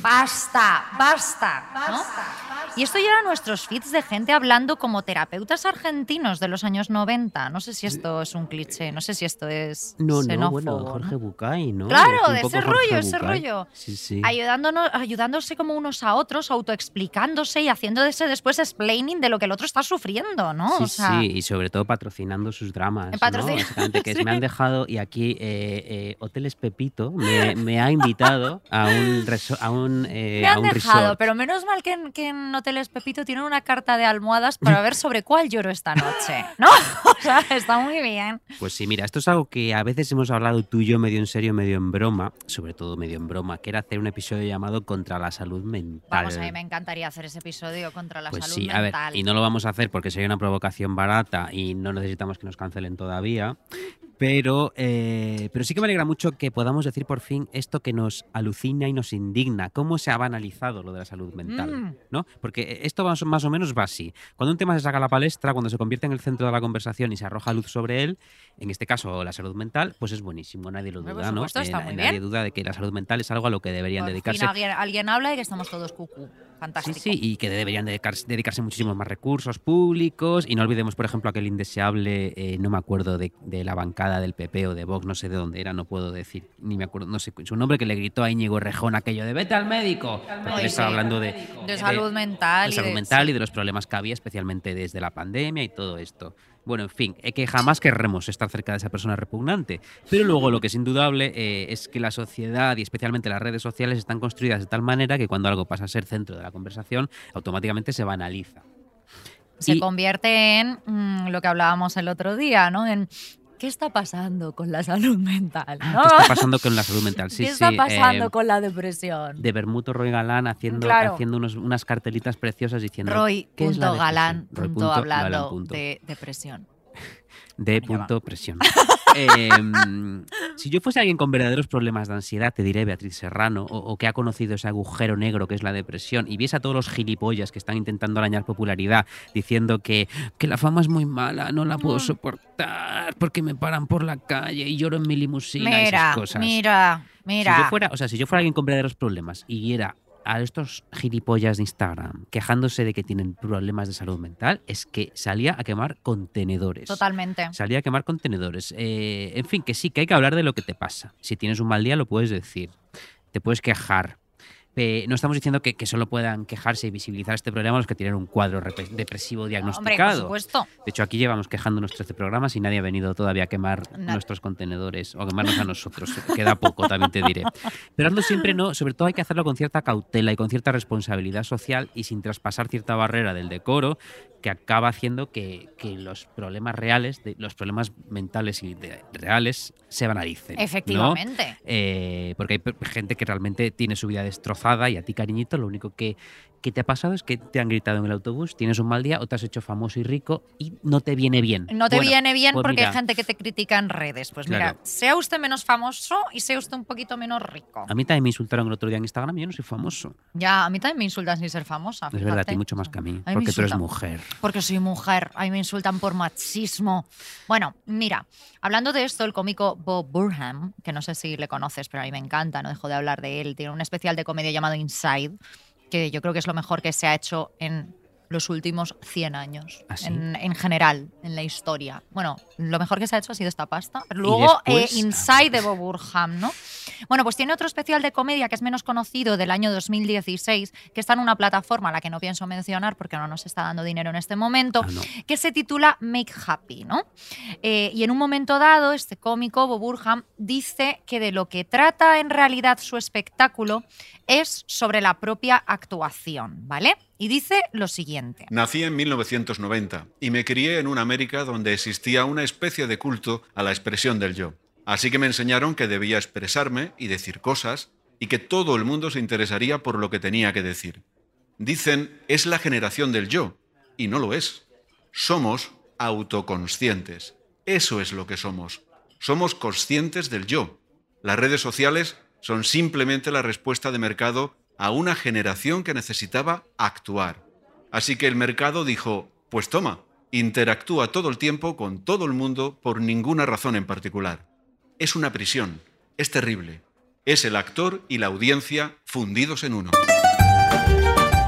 basta, basta, ¿no? Y esto ya eran nuestros feeds de gente hablando como terapeutas argentinos de los años 90. No sé si esto es un cliché, no sé si esto es No, no, xenófobo, bueno, ¿no? Jorge Bucay, ¿no? Claro, de ese Jorge rollo, ese rollo. Sí, sí. Ayudándonos, ayudándose como unos a otros, autoexplicándose y haciéndose después explaining de lo que el otro está sufriendo, ¿no? Sí, o sea, sí, y sobre todo patrocinando sus dramas. Que sí. me han dejado, y aquí eh, eh, Hoteles Pepito me, me ha invitado a un, a un, eh, me a han un dejado, resort. pero menos mal que en, que en Hoteles Pepito tienen una carta de almohadas para ver sobre cuál lloro esta noche, ¿no? O sea, está muy bien. Pues sí, mira, esto es algo que a veces hemos hablado tú y yo medio en serio, medio en broma, sobre todo medio en broma, que era hacer un episodio llamado Contra la Salud Mental. Vamos, a mí me encantaría hacer ese episodio contra la Pues salud sí, a ver, mental. y no lo vamos a hacer porque sería una provocación barata y no necesitamos que nos cancelen todavía. Pero, eh, pero sí que me alegra mucho que podamos decir por fin esto que nos alucina y nos indigna, cómo se ha banalizado lo de la salud mental, Mm. ¿no? Porque esto más, más o menos va así. Cuando un tema se saca a la palestra, cuando se convierte en el centro de la conversación y se arroja luz sobre él, en este caso la salud mental, pues es buenísimo, nadie lo duda, por ¿no? supuesto, está Eh, muy nadie bien. duda de que la salud mental es algo a lo que deberían Por dedicarse fin alguien, alguien habla y que estamos todos cucú. Sí, Fantástico. sí, y que deberían dedicarse, dedicarse muchísimos más recursos públicos. Y no olvidemos, por ejemplo, aquel indeseable, eh, no me acuerdo de, de la bancada del PP o de Vox, no sé de dónde era, no puedo decir, ni me acuerdo, no sé su nombre, que le gritó a Íñigo Rejón aquello de vete al médico. Porque él estaba sí. hablando de, De salud mental. de salud mental sí. y de los problemas que había, especialmente desde la pandemia y todo esto. Bueno, en fin, eh, que jamás querremos estar cerca de esa persona repugnante. Pero luego lo que es indudable eh, es que la sociedad y especialmente las redes sociales están construidas de tal manera que cuando algo pasa a ser centro de la conversación, automáticamente se banaliza. se convierte en mm, lo que hablábamos el otro día, ¿no? En ¿qué está pasando con la salud mental? ¿no? ¿Qué está pasando con la salud mental? Sí, ¿Qué está sí, pasando eh, con la depresión? de Bermuto Roy Galán haciendo, Claro. haciendo unos- unas cartelitas preciosas diciendo Roy, ¿qué es la punto galán, Roy, punto hablando galán, punto. de depresión. de punto presión. Em, si yo fuese alguien con verdaderos problemas de ansiedad, te diré Beatriz Serrano, o, o que ha conocido ese agujero negro que es la depresión, y viese a todos los gilipollas que están intentando arañar popularidad, diciendo que, que la fama es muy mala, no la puedo Mm. soportar, porque me paran por la calle y lloro en mi limusina y Mira, esas cosas. mira, mira. Si yo fuera, o sea, si yo fuera alguien con verdaderos problemas y viera a estos gilipollas de Instagram quejándose de que tienen problemas de salud mental, es que salía a quemar contenedores. Totalmente. Salía a quemar contenedores. Eh, en fin, que sí, que hay que hablar de lo que te pasa. Si tienes un mal día, lo puedes decir. Te puedes quejar. No estamos diciendo que, que solo puedan quejarse y visibilizar este problema los que tienen un cuadro depresivo Hombre, por diagnosticado. supuesto. De hecho, aquí llevamos quejándonos 13 programas y nadie ha venido todavía a quemar nuestros contenedores o a quemarnos a nosotros. Queda poco, también te diré. Pero hazlo siempre no, sobre todo hay que hacerlo con cierta cautela y con cierta responsabilidad social y sin traspasar cierta barrera del decoro que acaba haciendo que, que los problemas reales, de- los problemas mentales y de- reales se banalicen. ¿no? Efectivamente. Eh, porque hay gente que realmente tiene su vida destrozada y a ti, cariñito, lo único que, que te ha pasado es que te han gritado en el autobús, tienes un mal día o te has hecho famoso y rico y no te viene bien. No te Bueno, viene bien pues porque mira, hay gente que te critica en redes. Pues mira, Claro. sea usted menos famoso y sea usted un poquito menos rico. A mí también me insultaron el otro día en Instagram y yo no soy famoso. Ya, a mí también me insultan sin ser famosa. Es verdad, a ti mucho más que a mí, A mí porque tú eres mujer. Porque soy mujer, ahí me insultan por machismo. Bueno, mira, hablando de esto, el cómico Bob Burham, que no sé si le conoces, pero a mí me encanta, no dejo de hablar de él, tiene un especial de comedia llamado Inside, que yo creo que es lo mejor que se ha hecho en los últimos 100 años. ¿Ah, sí? en, en general, en la historia. Bueno, lo mejor que se ha hecho ha sido esta pasta. Luego, después- eh, Inside de Bob Burham, ¿no? Bueno, pues tiene otro especial de comedia que es menos conocido del año 2016, que está en una plataforma a la que no pienso mencionar porque no nos está dando dinero en este momento, Ah, no. que se titula Make Happy, ¿no? Eh, y en un momento dado, este cómico, Bob Burham, dice que de lo que trata en realidad su espectáculo es sobre la propia actuación, ¿vale? Y dice lo siguiente. Nací en 1990 y me crié en una América donde existía una especie de culto a la expresión del yo. Así que me enseñaron que debía expresarme y decir cosas y que todo el mundo se interesaría por lo que tenía que decir. Dicen, es la generación del yo, y no lo es. Somos autoconscientes. Eso es lo que somos. Somos conscientes del yo. Las redes sociales son simplemente la respuesta de mercado a una generación que necesitaba actuar. Así que el mercado dijo, pues toma, interactúa todo el tiempo con todo el mundo por ninguna razón en particular. Es una prisión, es terrible. Es el actor y la audiencia fundidos en uno.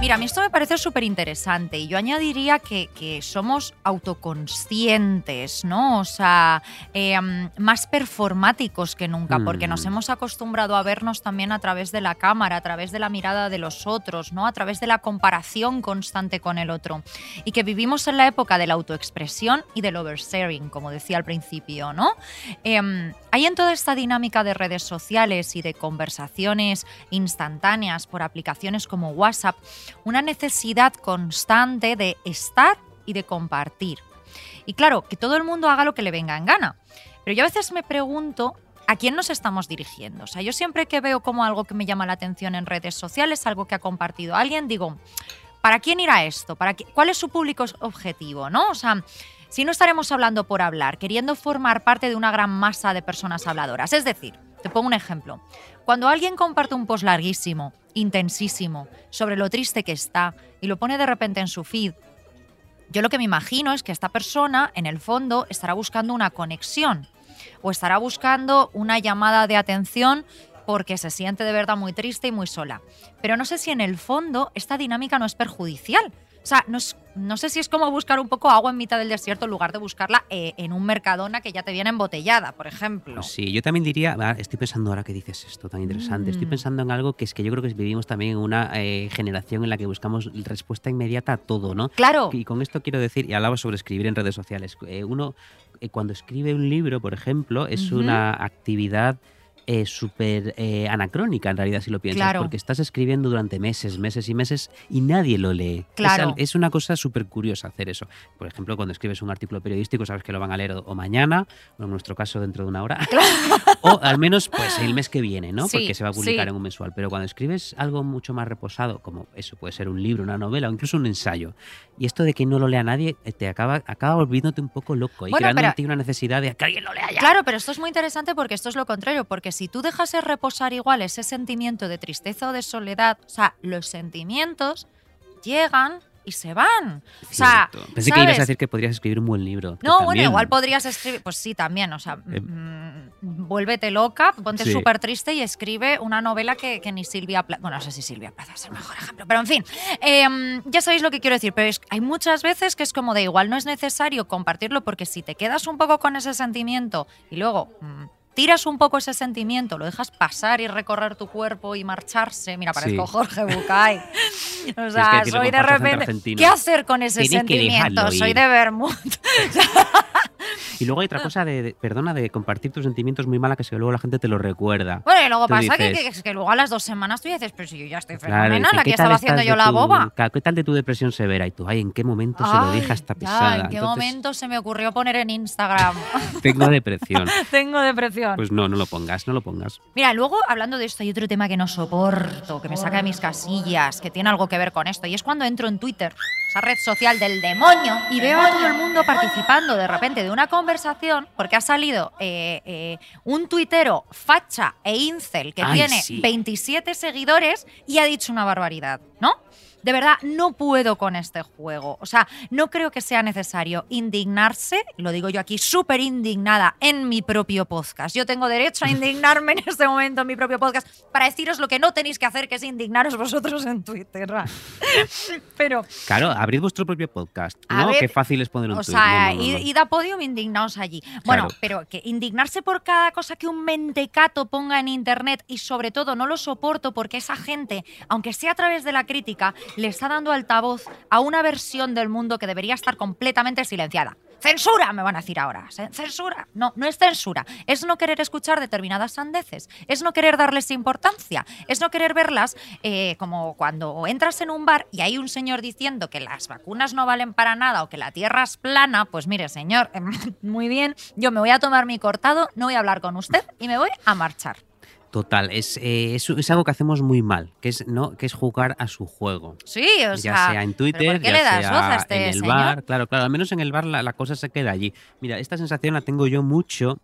Mira, a mí esto me parece súper interesante y yo añadiría que, que somos autoconscientes, ¿no? O sea, eh, mm, más performáticos que nunca, porque nos Mm. hemos acostumbrado a vernos también a través de la cámara, a través de la mirada de los otros, ¿no? A través de la comparación constante con el otro. Y que vivimos en la época de la autoexpresión y del oversharing, como decía al principio, ¿no? Em, hay en toda esta dinámica de redes sociales y de conversaciones instantáneas por aplicaciones como WhatsApp una necesidad constante de estar y de compartir. Y claro, que todo el mundo haga lo que le venga en gana. Pero yo a veces me pregunto a quién nos estamos dirigiendo. O sea, yo siempre que veo como algo que me llama la atención en redes sociales, algo que ha compartido alguien, digo, ¿para quién irá esto? ¿Para qué- ¿Cuál es su público objetivo? ¿No? O sea, si no estaremos hablando por hablar, queriendo formar parte de una gran masa de personas habladoras. Es decir, te pongo un ejemplo. Cuando alguien comparte un post larguísimo, intensísimo, sobre lo triste que está y lo pone de repente en su feed, yo lo que me imagino es que esta persona, en el fondo, estará buscando una conexión o estará buscando una llamada de atención porque se siente de verdad muy triste y muy sola. Pero no sé si en el fondo esta dinámica no es perjudicial. O sea, no, es- no sé si es como buscar un poco agua en mitad del desierto en lugar de buscarla eh, en un mercadona que ya te viene embotellada, por ejemplo. Pues sí, yo también diría, estoy pensando ahora que dices esto tan interesante, estoy Mm. pensando en algo que es que yo creo que vivimos también en una eh, generación en la que buscamos respuesta inmediata a todo, ¿no? Claro. Y con esto quiero decir, y hablaba sobre escribir en redes sociales, eh, uno cuando escribe un libro, por ejemplo, es una actividad eh, súper eh, anacrónica en realidad si lo piensas, Claro. porque estás escribiendo durante meses, meses y meses y nadie lo lee. Es Claro. al- Es, una cosa súper curiosa hacer eso. Por ejemplo, cuando escribes un artículo periodístico sabes que lo van a leer o, mañana, o en nuestro caso dentro de una hora, o al menos pues el mes que viene, ¿no? Sí, Porque se va a publicar sí. en un mensual. Pero cuando escribes algo mucho más reposado, como eso puede ser un libro, una novela o incluso un ensayo, y esto de que no lo lea nadie, eh, te acaba, acaba volviéndote un poco loco y Bueno, creando en pero- ti una necesidad de que alguien lo lea ya. Claro, pero esto es muy interesante porque esto es lo contrario, porque si tú dejas de reposar igual ese sentimiento de tristeza o de soledad, o sea, los sentimientos llegan y se van. O sea. Pensé que ibas ¿sabes? a decir que podrías escribir un buen libro. No, bueno, igual podrías escribir, pues sí, también, o sea, Eh. mm, vuélvete loca, ponte Sí. súper triste y escribe una novela que, que ni Silvia Plaza, bueno, no sé si Silvia Plaza es el mejor ejemplo, pero en fin, eh, ya sabéis lo que quiero decir, pero es- hay muchas veces que es como de igual no es necesario compartirlo porque si te quedas un poco con ese sentimiento y luego... mm, Tiras un poco ese sentimiento, lo dejas pasar y recorrer tu cuerpo y marcharse. Mira, parezco Sí. Jorge Bucay. O sea, soy de repente. ¿Qué hacer con ese Tienes sentimiento? Soy de Bermud. Y luego hay otra cosa de, de- perdona, de compartir tus sentimientos muy mala que luego la gente te lo recuerda. Bueno, y luego Tú pasa que, dices- que, que luego a las dos semanas tú dices, pero si yo ya estoy Claro, fenomenal, dicen, aquí ¿qué tal estaba haciendo yo la tu- boba. ¿Qué tal de tu depresión severa? Y tú, ay, ¿en qué momento se lo dije a esta ya, pesada? ¿En qué Entonces, momento se me ocurrió poner en Instagram? Tengo depresión. Tengo depresión. Pues no, no lo pongas, no lo pongas. Mira, luego hablando de esto, hay otro tema que no soporto, que me saca de mis casillas, que tiene algo que ver con esto, y es cuando entro en Twitter, esa red social del demonio, y veo a todo el mundo participando de repente de una conversación, porque ha salido eh, eh, un tuitero facha e incel que Ay, tiene sí. 27 seguidores y ha dicho una barbaridad, ¿no? De verdad no puedo con este juego. O sea, no creo que sea necesario indignarse, lo digo yo aquí súper indignada en mi propio podcast. Yo tengo derecho a indignarme en este momento en mi propio podcast para deciros lo que no tenéis que hacer, que es indignaros vosotros en Twitter. Pero, Claro, abrid vuestro propio podcast. ¿no? ver, Qué fácil es poner un o sea, No, id- id a podium indignaos allí. Bueno, Claro. pero que indignarse por cada cosa que un mentecato ponga en internet y sobre todo no lo soporto porque esa gente, aunque sea a través de la crítica, le está dando altavoz a una versión del mundo que debería estar completamente silenciada. Censura, me van a decir ahora. Ce- Censura. No, no es censura. Es no querer escuchar determinadas sandeces. Es no querer darles importancia. Es no querer verlas eh, como cuando entras en un bar y hay un señor diciendo que las vacunas no valen para nada o que la tierra es plana. Pues mire, señor, muy bien. Yo me voy a tomar mi cortado, no voy a hablar con usted y me voy a marchar. Total, es, eh, es, es algo que hacemos muy mal, que es, ¿no? que es jugar a su juego. Sí, o ya sea. sea en ¿pero Twitter, ¿Por qué ya le das sea este en el señor? bar, claro, claro, al menos en el bar la, la cosa se queda allí. Mira, esta sensación la tengo yo mucho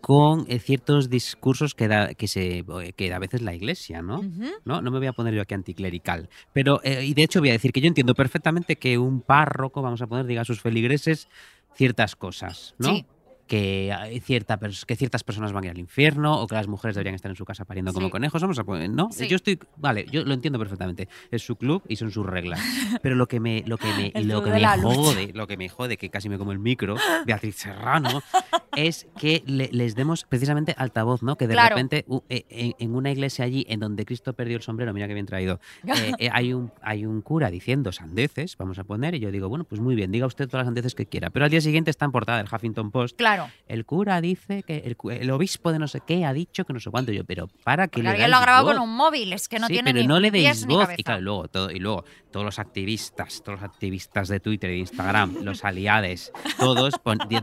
con eh, ciertos discursos que da, que se que da a veces la iglesia, ¿no? ¿no? No me voy a poner yo aquí anticlerical. Pero, eh, y de hecho voy a decir que yo entiendo perfectamente que un párroco, vamos a poner, diga a sus feligreses ciertas cosas, ¿no? Sí. Que, hay cierta, pers- que ciertas personas van a ir al infierno o que las mujeres deberían estar en su casa pariendo como conejos. Vamos a poner, ¿no? Sí. Yo estoy, vale, yo lo entiendo perfectamente. Es su club y son sus reglas. Pero lo que me, lo que me, lo que me lucha. jode, lo que me jode, que casi me como el micro, Beatriz Serrano, es que le- les demos precisamente altavoz, ¿no? Que de Claro. repente u- en, en una iglesia allí, en donde Cristo perdió el sombrero, mira que bien traído, eh, eh, hay, un, hay un cura diciendo sandeces, vamos a poner, y yo digo, bueno, pues muy bien, diga usted todas las sandeces que quiera. Pero al día siguiente está en portada del Huffington Post. Claro. El cura dice que el, obispo de no sé qué ha dicho que no sé cuánto. Yo, pero para que Porque le alguien lo ha grabado voz? con un móvil, es que no sí, tiene pero ni no le deis voz. cabeza. Y claro, luego, todo, y luego todos los activistas, todos los activistas de Twitter y de Instagram, los aliades, todos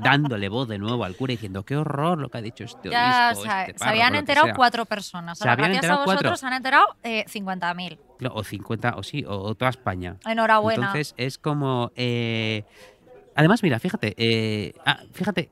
dándole voz de nuevo al cura diciendo qué horror lo que ha dicho este Ya obispo, se, este se párroco, habían lo que enterado sea". cuatro personas. Se Ahora, habían gracias a enterado cuatro. vosotros se han enterado eh, 50.000. Claro, O 50, o sí, o, o toda España. Enhorabuena. Entonces es como. eh, Además, mira, fíjate, eh, ah, fíjate,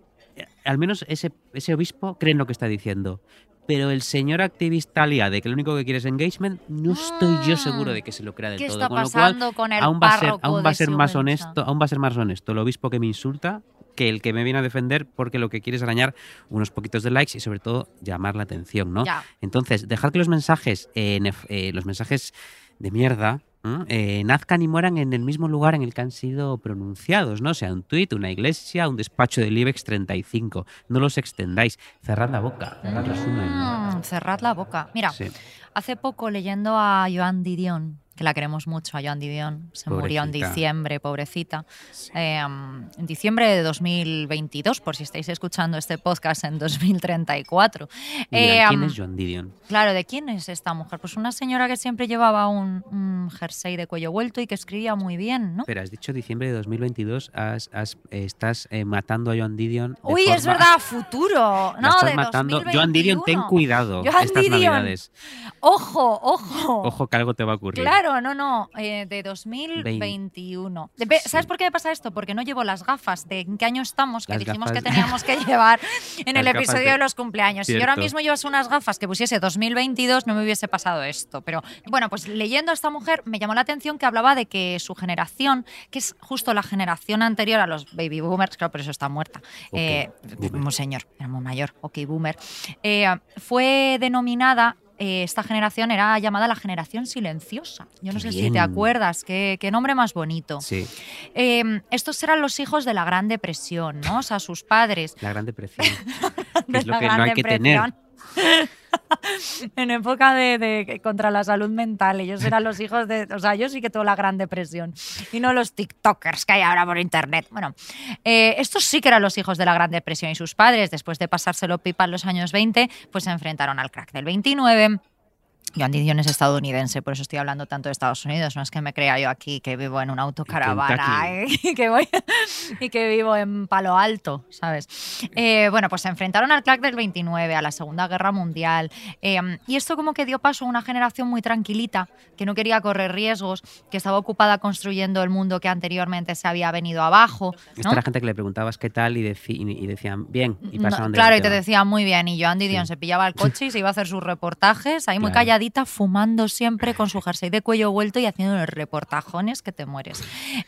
al menos ese, ese obispo cree en lo que está diciendo. Pero el señor activista aliade, que lo único que quiere es engagement, no estoy yo seguro de que se lo crea del ¿Qué todo. está con lo cual, pasando con el aún va a ser, aún va a ser más honesto, aún va a ser más honesto el obispo que me insulta que el que me viene a defender porque lo que quiere es arañar unos poquitos de likes y sobre todo llamar la atención, ¿no? Ya. Entonces, dejar que los mensajes, eh, eh, los mensajes de mierda. Eh, nazcan y mueran en el mismo lugar en el que han sido pronunciados, ¿no? Sea un tuit, una iglesia, un despacho del IBEX 35. No los extendáis. Cerrad la boca. Cerrad resumen. Mm, cerrad la boca. Mira, Sí. hace poco leyendo a Joan Didion, que la queremos mucho, a Joan Didion, se murió en diciembre, pobrecita. Eh, en diciembre de 2022, por si estáis escuchando este podcast en 2034. Mira, Eh, ¿Quién es John Didion? Claro, ¿de quién es esta mujer? Pues una señora que siempre llevaba un, un jersey de cuello vuelto y que escribía muy bien, ¿no? Pero has dicho diciembre de 2022, has- has- eh, estás eh, matando a John Didion. Uy, es verdad, futuro. No, estás de matando. 2021. Joan Didion, ten cuidado Joan estas Didion. navidades. Ojo, ojo. Ojo que algo te va a ocurrir. Claro, no, no, eh, de 2021. Ve- ¿Sabes por qué me pasa esto? Porque no llevo las gafas de en qué año estamos, que Las dijimos gafas- que teníamos que llevar en el Las episodio de- de los cumpleaños. Si yo ahora Cierto. mismo llevase unas gafas que pusiese 2022, no me hubiese pasado esto. Pero bueno, pues leyendo a esta mujer me llamó la atención que hablaba de que su generación, que es justo la generación anterior a los baby boomers, claro, por eso está muerta. Ok, eh, un señor, era muy mayor, ok, boomer. eh, fue denominada. Eh, esta generación era llamada la generación silenciosa. Yo no sé si te acuerdas, qué, qué nombre más bonito. Sí, Eh, estos eran los hijos de la Gran Depresión, ¿no? O sea, sus padres. la gran depresión. de es lo la que Gran no hay que tener. En época de, de- contra la salud mental. Ellos eran los hijos de. O sea, yo sí que tuve la gran depresión. Y no los TikTokers que hay ahora por internet. Bueno, eh, estos sí que eran los hijos de la gran depresión. Y sus padres, después de pasárselo pipa en los años 20, pues se enfrentaron al crack del 29. Joan Didion es estadounidense, por eso estoy hablando tanto de Estados Unidos. No es que me crea yo aquí que vivo en una autocaravana ¿eh? y que, voy, y que vivo en Palo Alto, ¿sabes? Eh, bueno, pues se enfrentaron al crack del 29, a la Segunda Guerra Mundial. eh, y esto como que dio paso a una generación muy tranquilita, que no quería correr riesgos, que estaba ocupada construyendo el mundo que anteriormente se había venido abajo. Esta ¿no? era gente que le preguntabas qué tal y, y decían bien y No, pasaban de claro, y te tema. decía muy bien. Y Joan Didion Sí. se pillaba el coche y se iba a hacer sus reportajes, ahí muy calladito fumando siempre con su jersey de cuello vuelto y haciendo los reportajones que te mueres.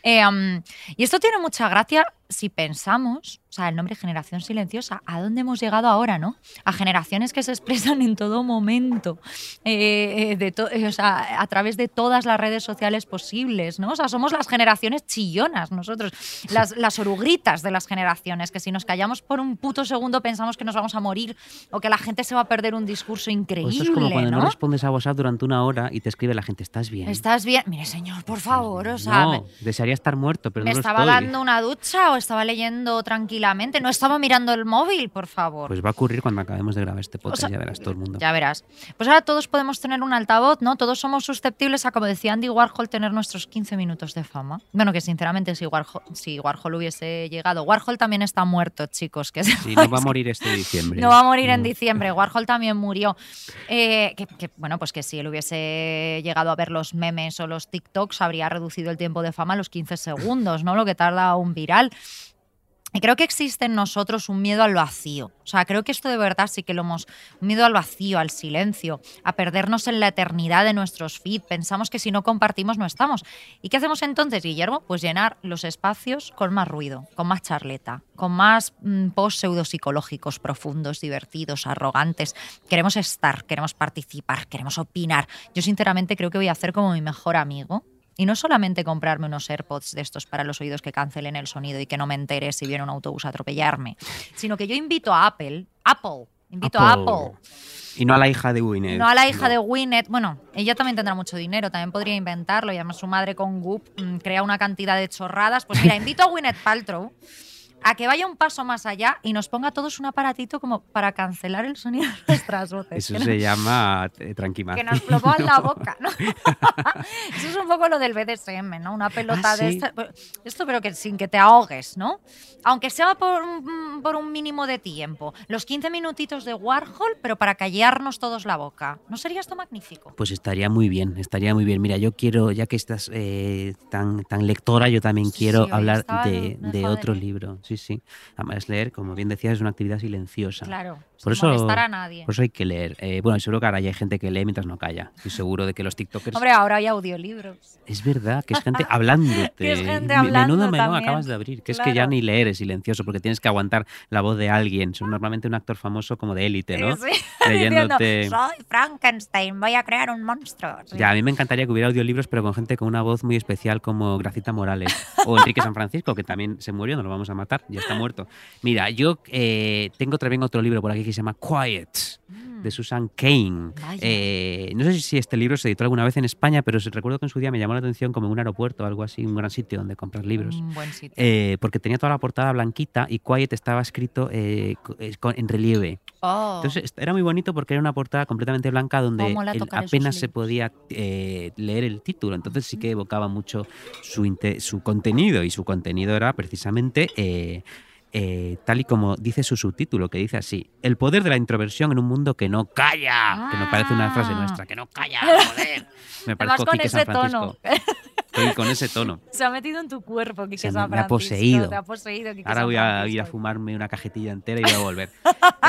Um, y esto tiene mucha gracia si pensamos, o sea, el nombre generación silenciosa, ¿a dónde hemos llegado ahora, no? A generaciones que se expresan en todo momento, eh, de to- eh, o sea, a través de todas las redes sociales posibles, ¿no? O sea, somos las generaciones chillonas nosotros, las, las orugritas de las generaciones, que si nos callamos por un puto segundo pensamos que nos vamos a morir o que la gente se va a perder un discurso O increíble, esto es como cuando no? ¿no? respondes a WhatsApp durante una hora y te escribe la gente, ¿estás bien? ¿Estás bien? Mire, señor, por favor, o sea, me- no, desearía estar muerto, pero ¿Me no lo estaba estoy. dando una ducha estaba leyendo tranquilamente? ¿No estaba mirando el móvil, por favor? Pues va a ocurrir cuando acabemos de grabar este podcast, sea, ya verás todo el mundo. Ya verás. Pues ahora todos podemos tener un altavoz, ¿no? Todos somos susceptibles a, como decía Andy Warhol, tener nuestros 15 minutos de fama. Bueno, que sinceramente si Warhol, si Warhol hubiese llegado... Warhol también está muerto, chicos. Que Sí, no va a morir este diciembre. no va a morir en No. diciembre. Warhol también murió. Eh, que, que, bueno, pues que si él hubiese llegado a ver los memes o los TikToks, habría reducido el tiempo de fama a los 15 segundos, ¿no? Lo que tarda un viral. Y creo que existe en nosotros un miedo al vacío. O sea, creo que esto de verdad sí que lo hemos. Un miedo al vacío, al silencio, a perdernos en la eternidad de nuestros feed. Pensamos que si no compartimos no estamos. ¿Y qué hacemos entonces, Guillermo? Pues llenar los espacios con más ruido, con más charleta, con más mm, posts pseudopsicológicos profundos, divertidos, arrogantes. Queremos estar, queremos participar, queremos opinar. Yo, sinceramente, creo que voy a hacer como mi mejor amigo. Y no solamente comprarme unos AirPods de estos para los oídos que cancelen el sonido y que no me entere si viene un autobús a atropellarme, sino que yo invito a Apple, Apple, invito a Apple, Y no a la hija de Winnet. no a la hija de Winnet. Bueno, ella también tendrá mucho dinero, también podría inventarlo. Y además su madre con Goop mm, crea una cantidad de chorradas. Pues mira, invito a Winnet Paltrow a que vaya un paso más allá y nos ponga a todos un aparatito como para cancelar el sonido de nuestras voces. Eso se llama eh, que nos explotó en la boca, ¿no? Eso es un poco lo del BDSM, ¿no? Una pelota Ah, de sí. esta- Esto, pero que sin que te ahogues, ¿no? Aunque sea por un, por un mínimo de tiempo. Los 15 minutitos de Warhol, pero para callarnos todos la boca. ¿No sería esto magnífico? Pues estaría muy bien, estaría muy bien. Mira, yo quiero, ya que estás eh, tan, tan lectora, yo también quiero hablar de, de- de de otro libro. Sí, sí. Además, leer, como bien decías, es una actividad silenciosa. Claro, Por sin eso, molestar a nadie. por eso hay que leer. Eh, bueno, seguro que ahora ya hay gente que lee mientras no calla. Estoy seguro de que los TikTokers. Hombre, ahora hay audiolibros. Es verdad, que es gente hablándote. Que es gente hablando Menudo menú acabas de abrir. Que es que ya ni leer es silencioso porque tienes que aguantar la voz de alguien. Son normalmente un actor famoso como de élite, ¿no? Sí, diciendo, Leyéndote. soy Frankenstein, voy a crear un monstruo. Sí. Ya, a mí me encantaría que hubiera audiolibros, pero con gente con una voz muy especial como Gracita Morales o Enrique San Francisco, que también se murió, no lo vamos a matar, ya está muerto. Mira, yo eh, tengo también otro libro por aquí que se llama Quiet, de Susan Kane. Eh, no sé si este libro se editó alguna vez en España, pero recuerdo que en su día me llamó la atención como en un aeropuerto o algo así, un gran sitio donde comprar libros. Un buen sitio. Eh, porque tenía toda la portada blanquita y Quiet estaba escrito eh, en relieve. Oh. Entonces era muy bonito porque era una portada completamente blanca donde ¿Cómo la el- tocar esos apenas se podía leer el título. Entonces sí que evocaba mucho su contenido y su contenido era precisamente eh, tal y como dice su subtítulo, que dice así, el poder de la introversión en un mundo que no calla, que no parece una frase Ah. nuestra, que no calla, joder. Me parezco con ese San Francisco. tono. Estoy con ese tono. Se ha metido en tu cuerpo, Quique Se me- ha poseído. Te ha poseído, Quique Ahora voy a ir a fumarme una cajetilla entera y voy a volver.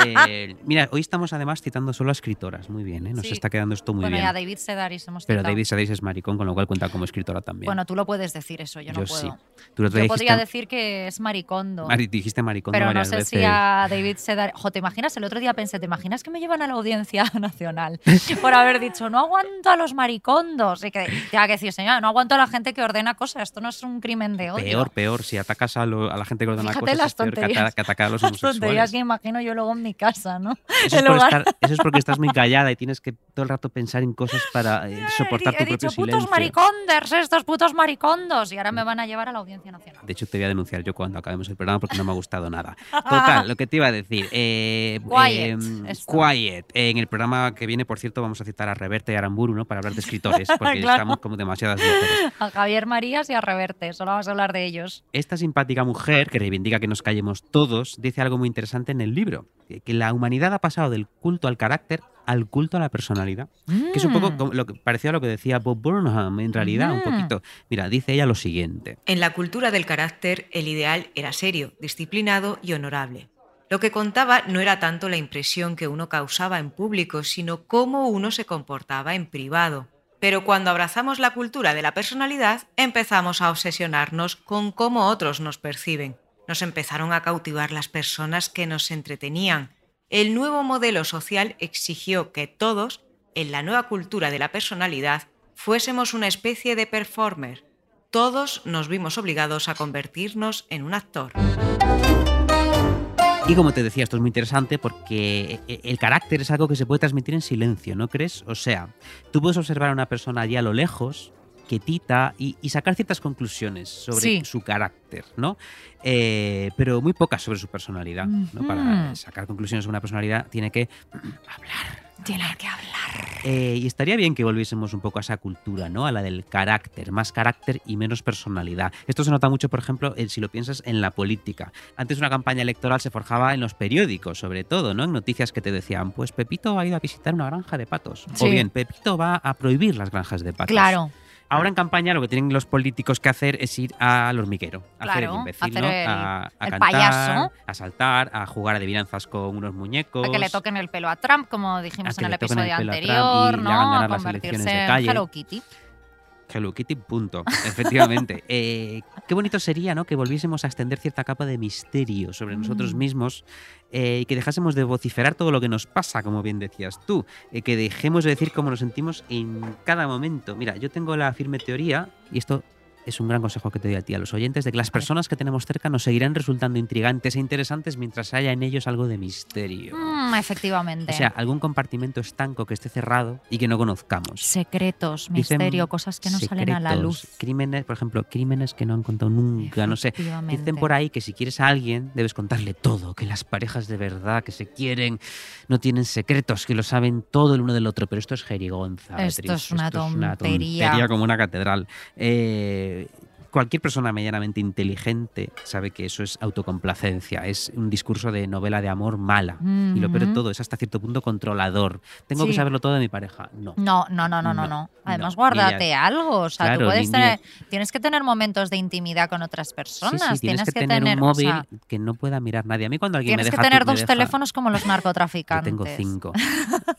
Eh, mira, hoy estamos además citando solo a escritoras. Muy bien, ¿eh? Nos Sí. está quedando esto muy bueno, bien. a David Sedaris hemos Pero citado. David Sedaris es maricón, con lo cual cuenta como escritora también. Bueno, tú lo puedes decir eso, yo no Yo puedo. sí. Tú otro Yo día podría dijiste- decir que es maricondo. Mari- dijiste maricón pero no varias sé veces. si a David Sedaris... Jo, ¿te imaginas? El otro día pensé, ¿te imaginas que me llevan a la Audiencia Nacional por haber dicho, no aguanto a los maricondos? Y que tenga que decir, señora, no aguanto a la gente que ordena cosas, esto no es un crimen de odio. Peor, peor. Si atacas a, lo- a la gente que ordena Fíjate cosas, las es peor que, ata- que atacar a los Las tonterías homosexuales. que imagino yo luego en mi casa, ¿no? Eso es, por estar- eso es porque estás muy callada y tienes que todo el rato pensar en cosas para eh, soportar He tu dicho, propio putos silencio. mariconders, estos putos maricondos. Y ahora me van a llevar a la Audiencia Nacional. De hecho, te voy a denunciar yo cuando acabemos el programa porque no me ha gustado nada. Total, lo que te iba a decir. eh, Quiet, em, quiet. En el programa que viene, por cierto, vamos a citar a Reverta y Aramburu ¿no? para hablar de escritores, porque Claro. estamos como demasiadas mujeres. A Javier Marías y a Reverte, solo vamos a hablar de ellos. Esta simpática mujer, que reivindica que nos callemos todos, dice algo muy interesante en el libro, que la humanidad ha pasado del culto al carácter al culto a la personalidad. Que es un poco Mm. como lo que parecía lo que decía Bob Burnham, en realidad, un Mm. poquito. Mira, dice ella lo siguiente. En la cultura del carácter, el ideal era serio, disciplinado y honorable. Lo que contaba no era tanto la impresión que uno causaba en público, sino cómo uno se comportaba en privado. Pero cuando abrazamos la cultura de la personalidad, empezamos a obsesionarnos con cómo otros nos perciben. Nos empezaron a cautivar las personas que nos entretenían. El nuevo modelo social exigió que todos, en la nueva cultura de la personalidad, fuésemos una especie de performer. Todos nos vimos obligados a convertirnos en un actor. Y como te decía, esto es muy interesante porque e, el carácter es algo que se puede transmitir en silencio, ¿no crees? O sea, tú puedes observar a una persona allí a lo lejos, quietita, y, y sacar ciertas conclusiones sobre Sí. su carácter, ¿no? Eh, pero muy pocas sobre su personalidad. ¿no? Para sacar conclusiones sobre una personalidad tiene que Tiene que hablar. Eh, y estaría bien que volviésemos un poco a esa cultura, ¿no? A la del carácter, más carácter y menos personalidad. Esto se nota mucho, por ejemplo, en- si lo piensas en la política. Antes una campaña electoral se forjaba en los periódicos, sobre todo, ¿no? En noticias que te decían, pues Pepito ha ido a visitar una granja de patos. Sí. O bien, Pepito va a prohibir las granjas de patos. Claro. Ahora en campaña lo que tienen los políticos que hacer es ir al hormiguero, a hacer el Claro, imbécil, hacer ¿no? el- a, a el cantar, payaso. a saltar, a jugar a adivinanzas con unos muñecos. A que le toquen el pelo a Trump, como dijimos A en el el episodio a Trump anterior, ¿no? hagan ganar A las elecciones convertirse de en calle. Hello Kitty. Hello Kitty, punto. Efectivamente. Eh, qué bonito sería, ¿no? Que volviésemos a extender cierta capa de misterio sobre nosotros Mm. mismos eh, y que dejásemos de vociferar todo lo que nos pasa, como bien decías tú. eh, que dejemos de decir cómo nos sentimos en cada momento. Mira, yo tengo la firme teoría, y esto es un gran consejo que te doy a ti, a los oyentes, de que las personas que tenemos cerca nos seguirán resultando intrigantes e interesantes mientras haya en ellos algo de misterio. Mm, efectivamente. O sea, algún compartimento estanco que esté cerrado y que no conozcamos. Secretos, Dicen misterio, cosas que no salen a la luz. Crímenes, por ejemplo, crímenes que no han contado nunca, no sé. Efectivamente. Dicen por ahí que si quieres a alguien debes contarle todo, que las parejas de verdad, que se quieren, no tienen secretos, que lo saben todo el uno del otro, pero esto es jerigonza. Esto Beatriz, es una tontería. tontería como una catedral. Eh, えー Cualquier persona medianamente inteligente sabe que eso es autocomplacencia, es un discurso de novela de amor mala. Y lo peor de todo es hasta cierto punto controlador. Tengo que saberlo todo de mi pareja. No. No, no, no, no, no. Además, no, guárdate algo. O sea, Claro, tú puedes ni- tener, tienes que tener momentos de intimidad con otras personas. sí, tienes, que, tener, un o móvil sea, que no pueda mirar nadie. A mí cuando alguien tienes me que deja tener tu- me dos deja- teléfonos como los Yo narcotraficantes. tengo cinco.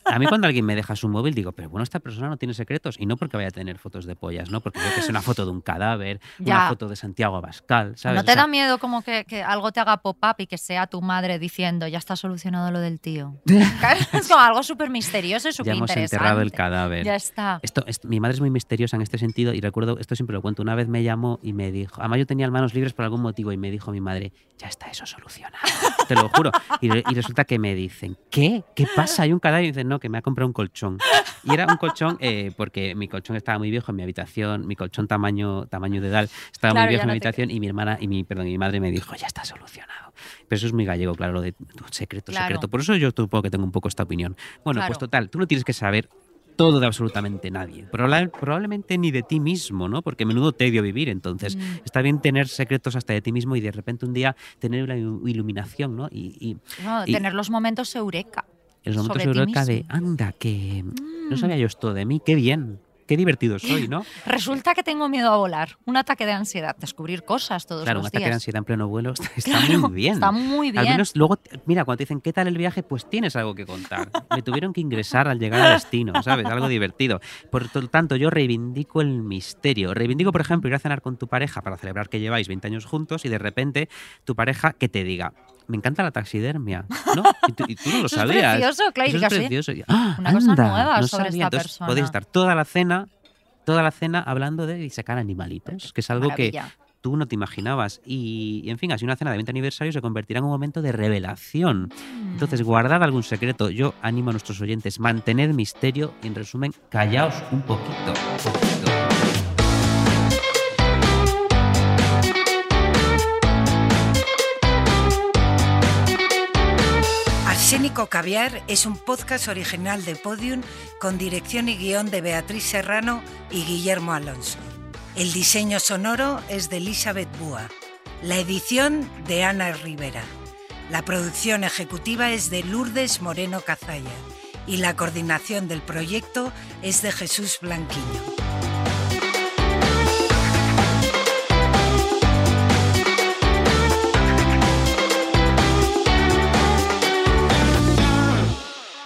A mí cuando alguien me deja su móvil digo, pero bueno, esta persona no tiene secretos. Y no porque vaya a tener fotos de pollas, ¿no? Porque veo que es una foto de un cadáver. Una foto de Santiago Abascal, ¿sabes? ¿No O te sea, da miedo como que, que algo te haga pop-up y que sea tu madre diciendo, ya está solucionado lo del tío? es como algo súper misterioso y súper ya hemos interesante. enterrado el cadáver. Ya está. Esto, esto- mi madre es muy misteriosa en este sentido y recuerdo, esto siempre lo cuento, una vez me llamó y me dijo, además yo tenía manos libres por algún motivo y me dijo mi madre, ya está eso solucionado, te lo juro. Y, re- y resulta que me dicen, ¿qué? ¿Qué pasa? Hay un cadáver y dicen, no, que me ha comprado un colchón. Y era un colchón eh, porque mi colchón estaba muy viejo en mi habitación, mi colchón tamaño, tamaño de edad estaba Claro, muy viejo en mi no te habitación y mi hermana y mi, perdón, y mi madre me dijo, ya está solucionado. Pero eso es muy gallego, claro, lo de secreto, Claro. secreto. Por eso yo supongo que tengo un poco esta opinión. Bueno, pues total, tú no tienes que saber todo de absolutamente nadie. Proba- probablemente ni de ti mismo, ¿no? Porque menudo tedio vivir. Entonces, Mm. está bien tener secretos hasta de ti mismo y de repente un día tener una ilu- iluminación, ¿no? Y, y No, y- tener los momentos eureka. en los momentos sobre ti eureka de, anda, que no Mm. sabía yo esto de mí, qué bien, qué divertido soy, ¿no? Resulta que tengo miedo a volar. Un ataque de ansiedad. Descubrir cosas todos Claro, un los ataque de días. ansiedad en pleno vuelo está, está Claro, muy bien. Está muy bien. Al menos luego, mira, cuando te dicen qué tal el viaje, pues tienes algo que contar. Me tuvieron que ingresar al llegar al destino, ¿sabes? Algo divertido. Por lo tanto, yo reivindico el misterio. Reivindico, por ejemplo, ir a cenar con tu pareja para celebrar que lleváis 20 años juntos y de repente tu pareja que te diga, me encanta la taxidermia, ¿no? Y tú, y tú no lo Eso es sabías. precioso, claro, y Eso es digas, "Oye, precioso. Y, ¡ah, una cosa anda! nueva no sobre sabía". esta Entonces, persona. podéis estar toda la cena toda la cena hablando de disecar animalitos, que es algo que tú no te imaginabas. Y, y, en fin, así una cena de 20 aniversario se convertirá en un momento de revelación. Entonces, guardad algún secreto. Yo animo a nuestros oyentes, mantened misterio y, en resumen, callaos un poquito. Arsénico Caviar es un podcast original de Podium con dirección y guion de Beatriz Serrano y Guillermo Alonso. El diseño sonoro es de Elizabeth Búa. La edición de Ana Rivera. La producción ejecutiva es de Lourdes Moreno Cazalla y la coordinación del proyecto es de Jesús Blanquiño.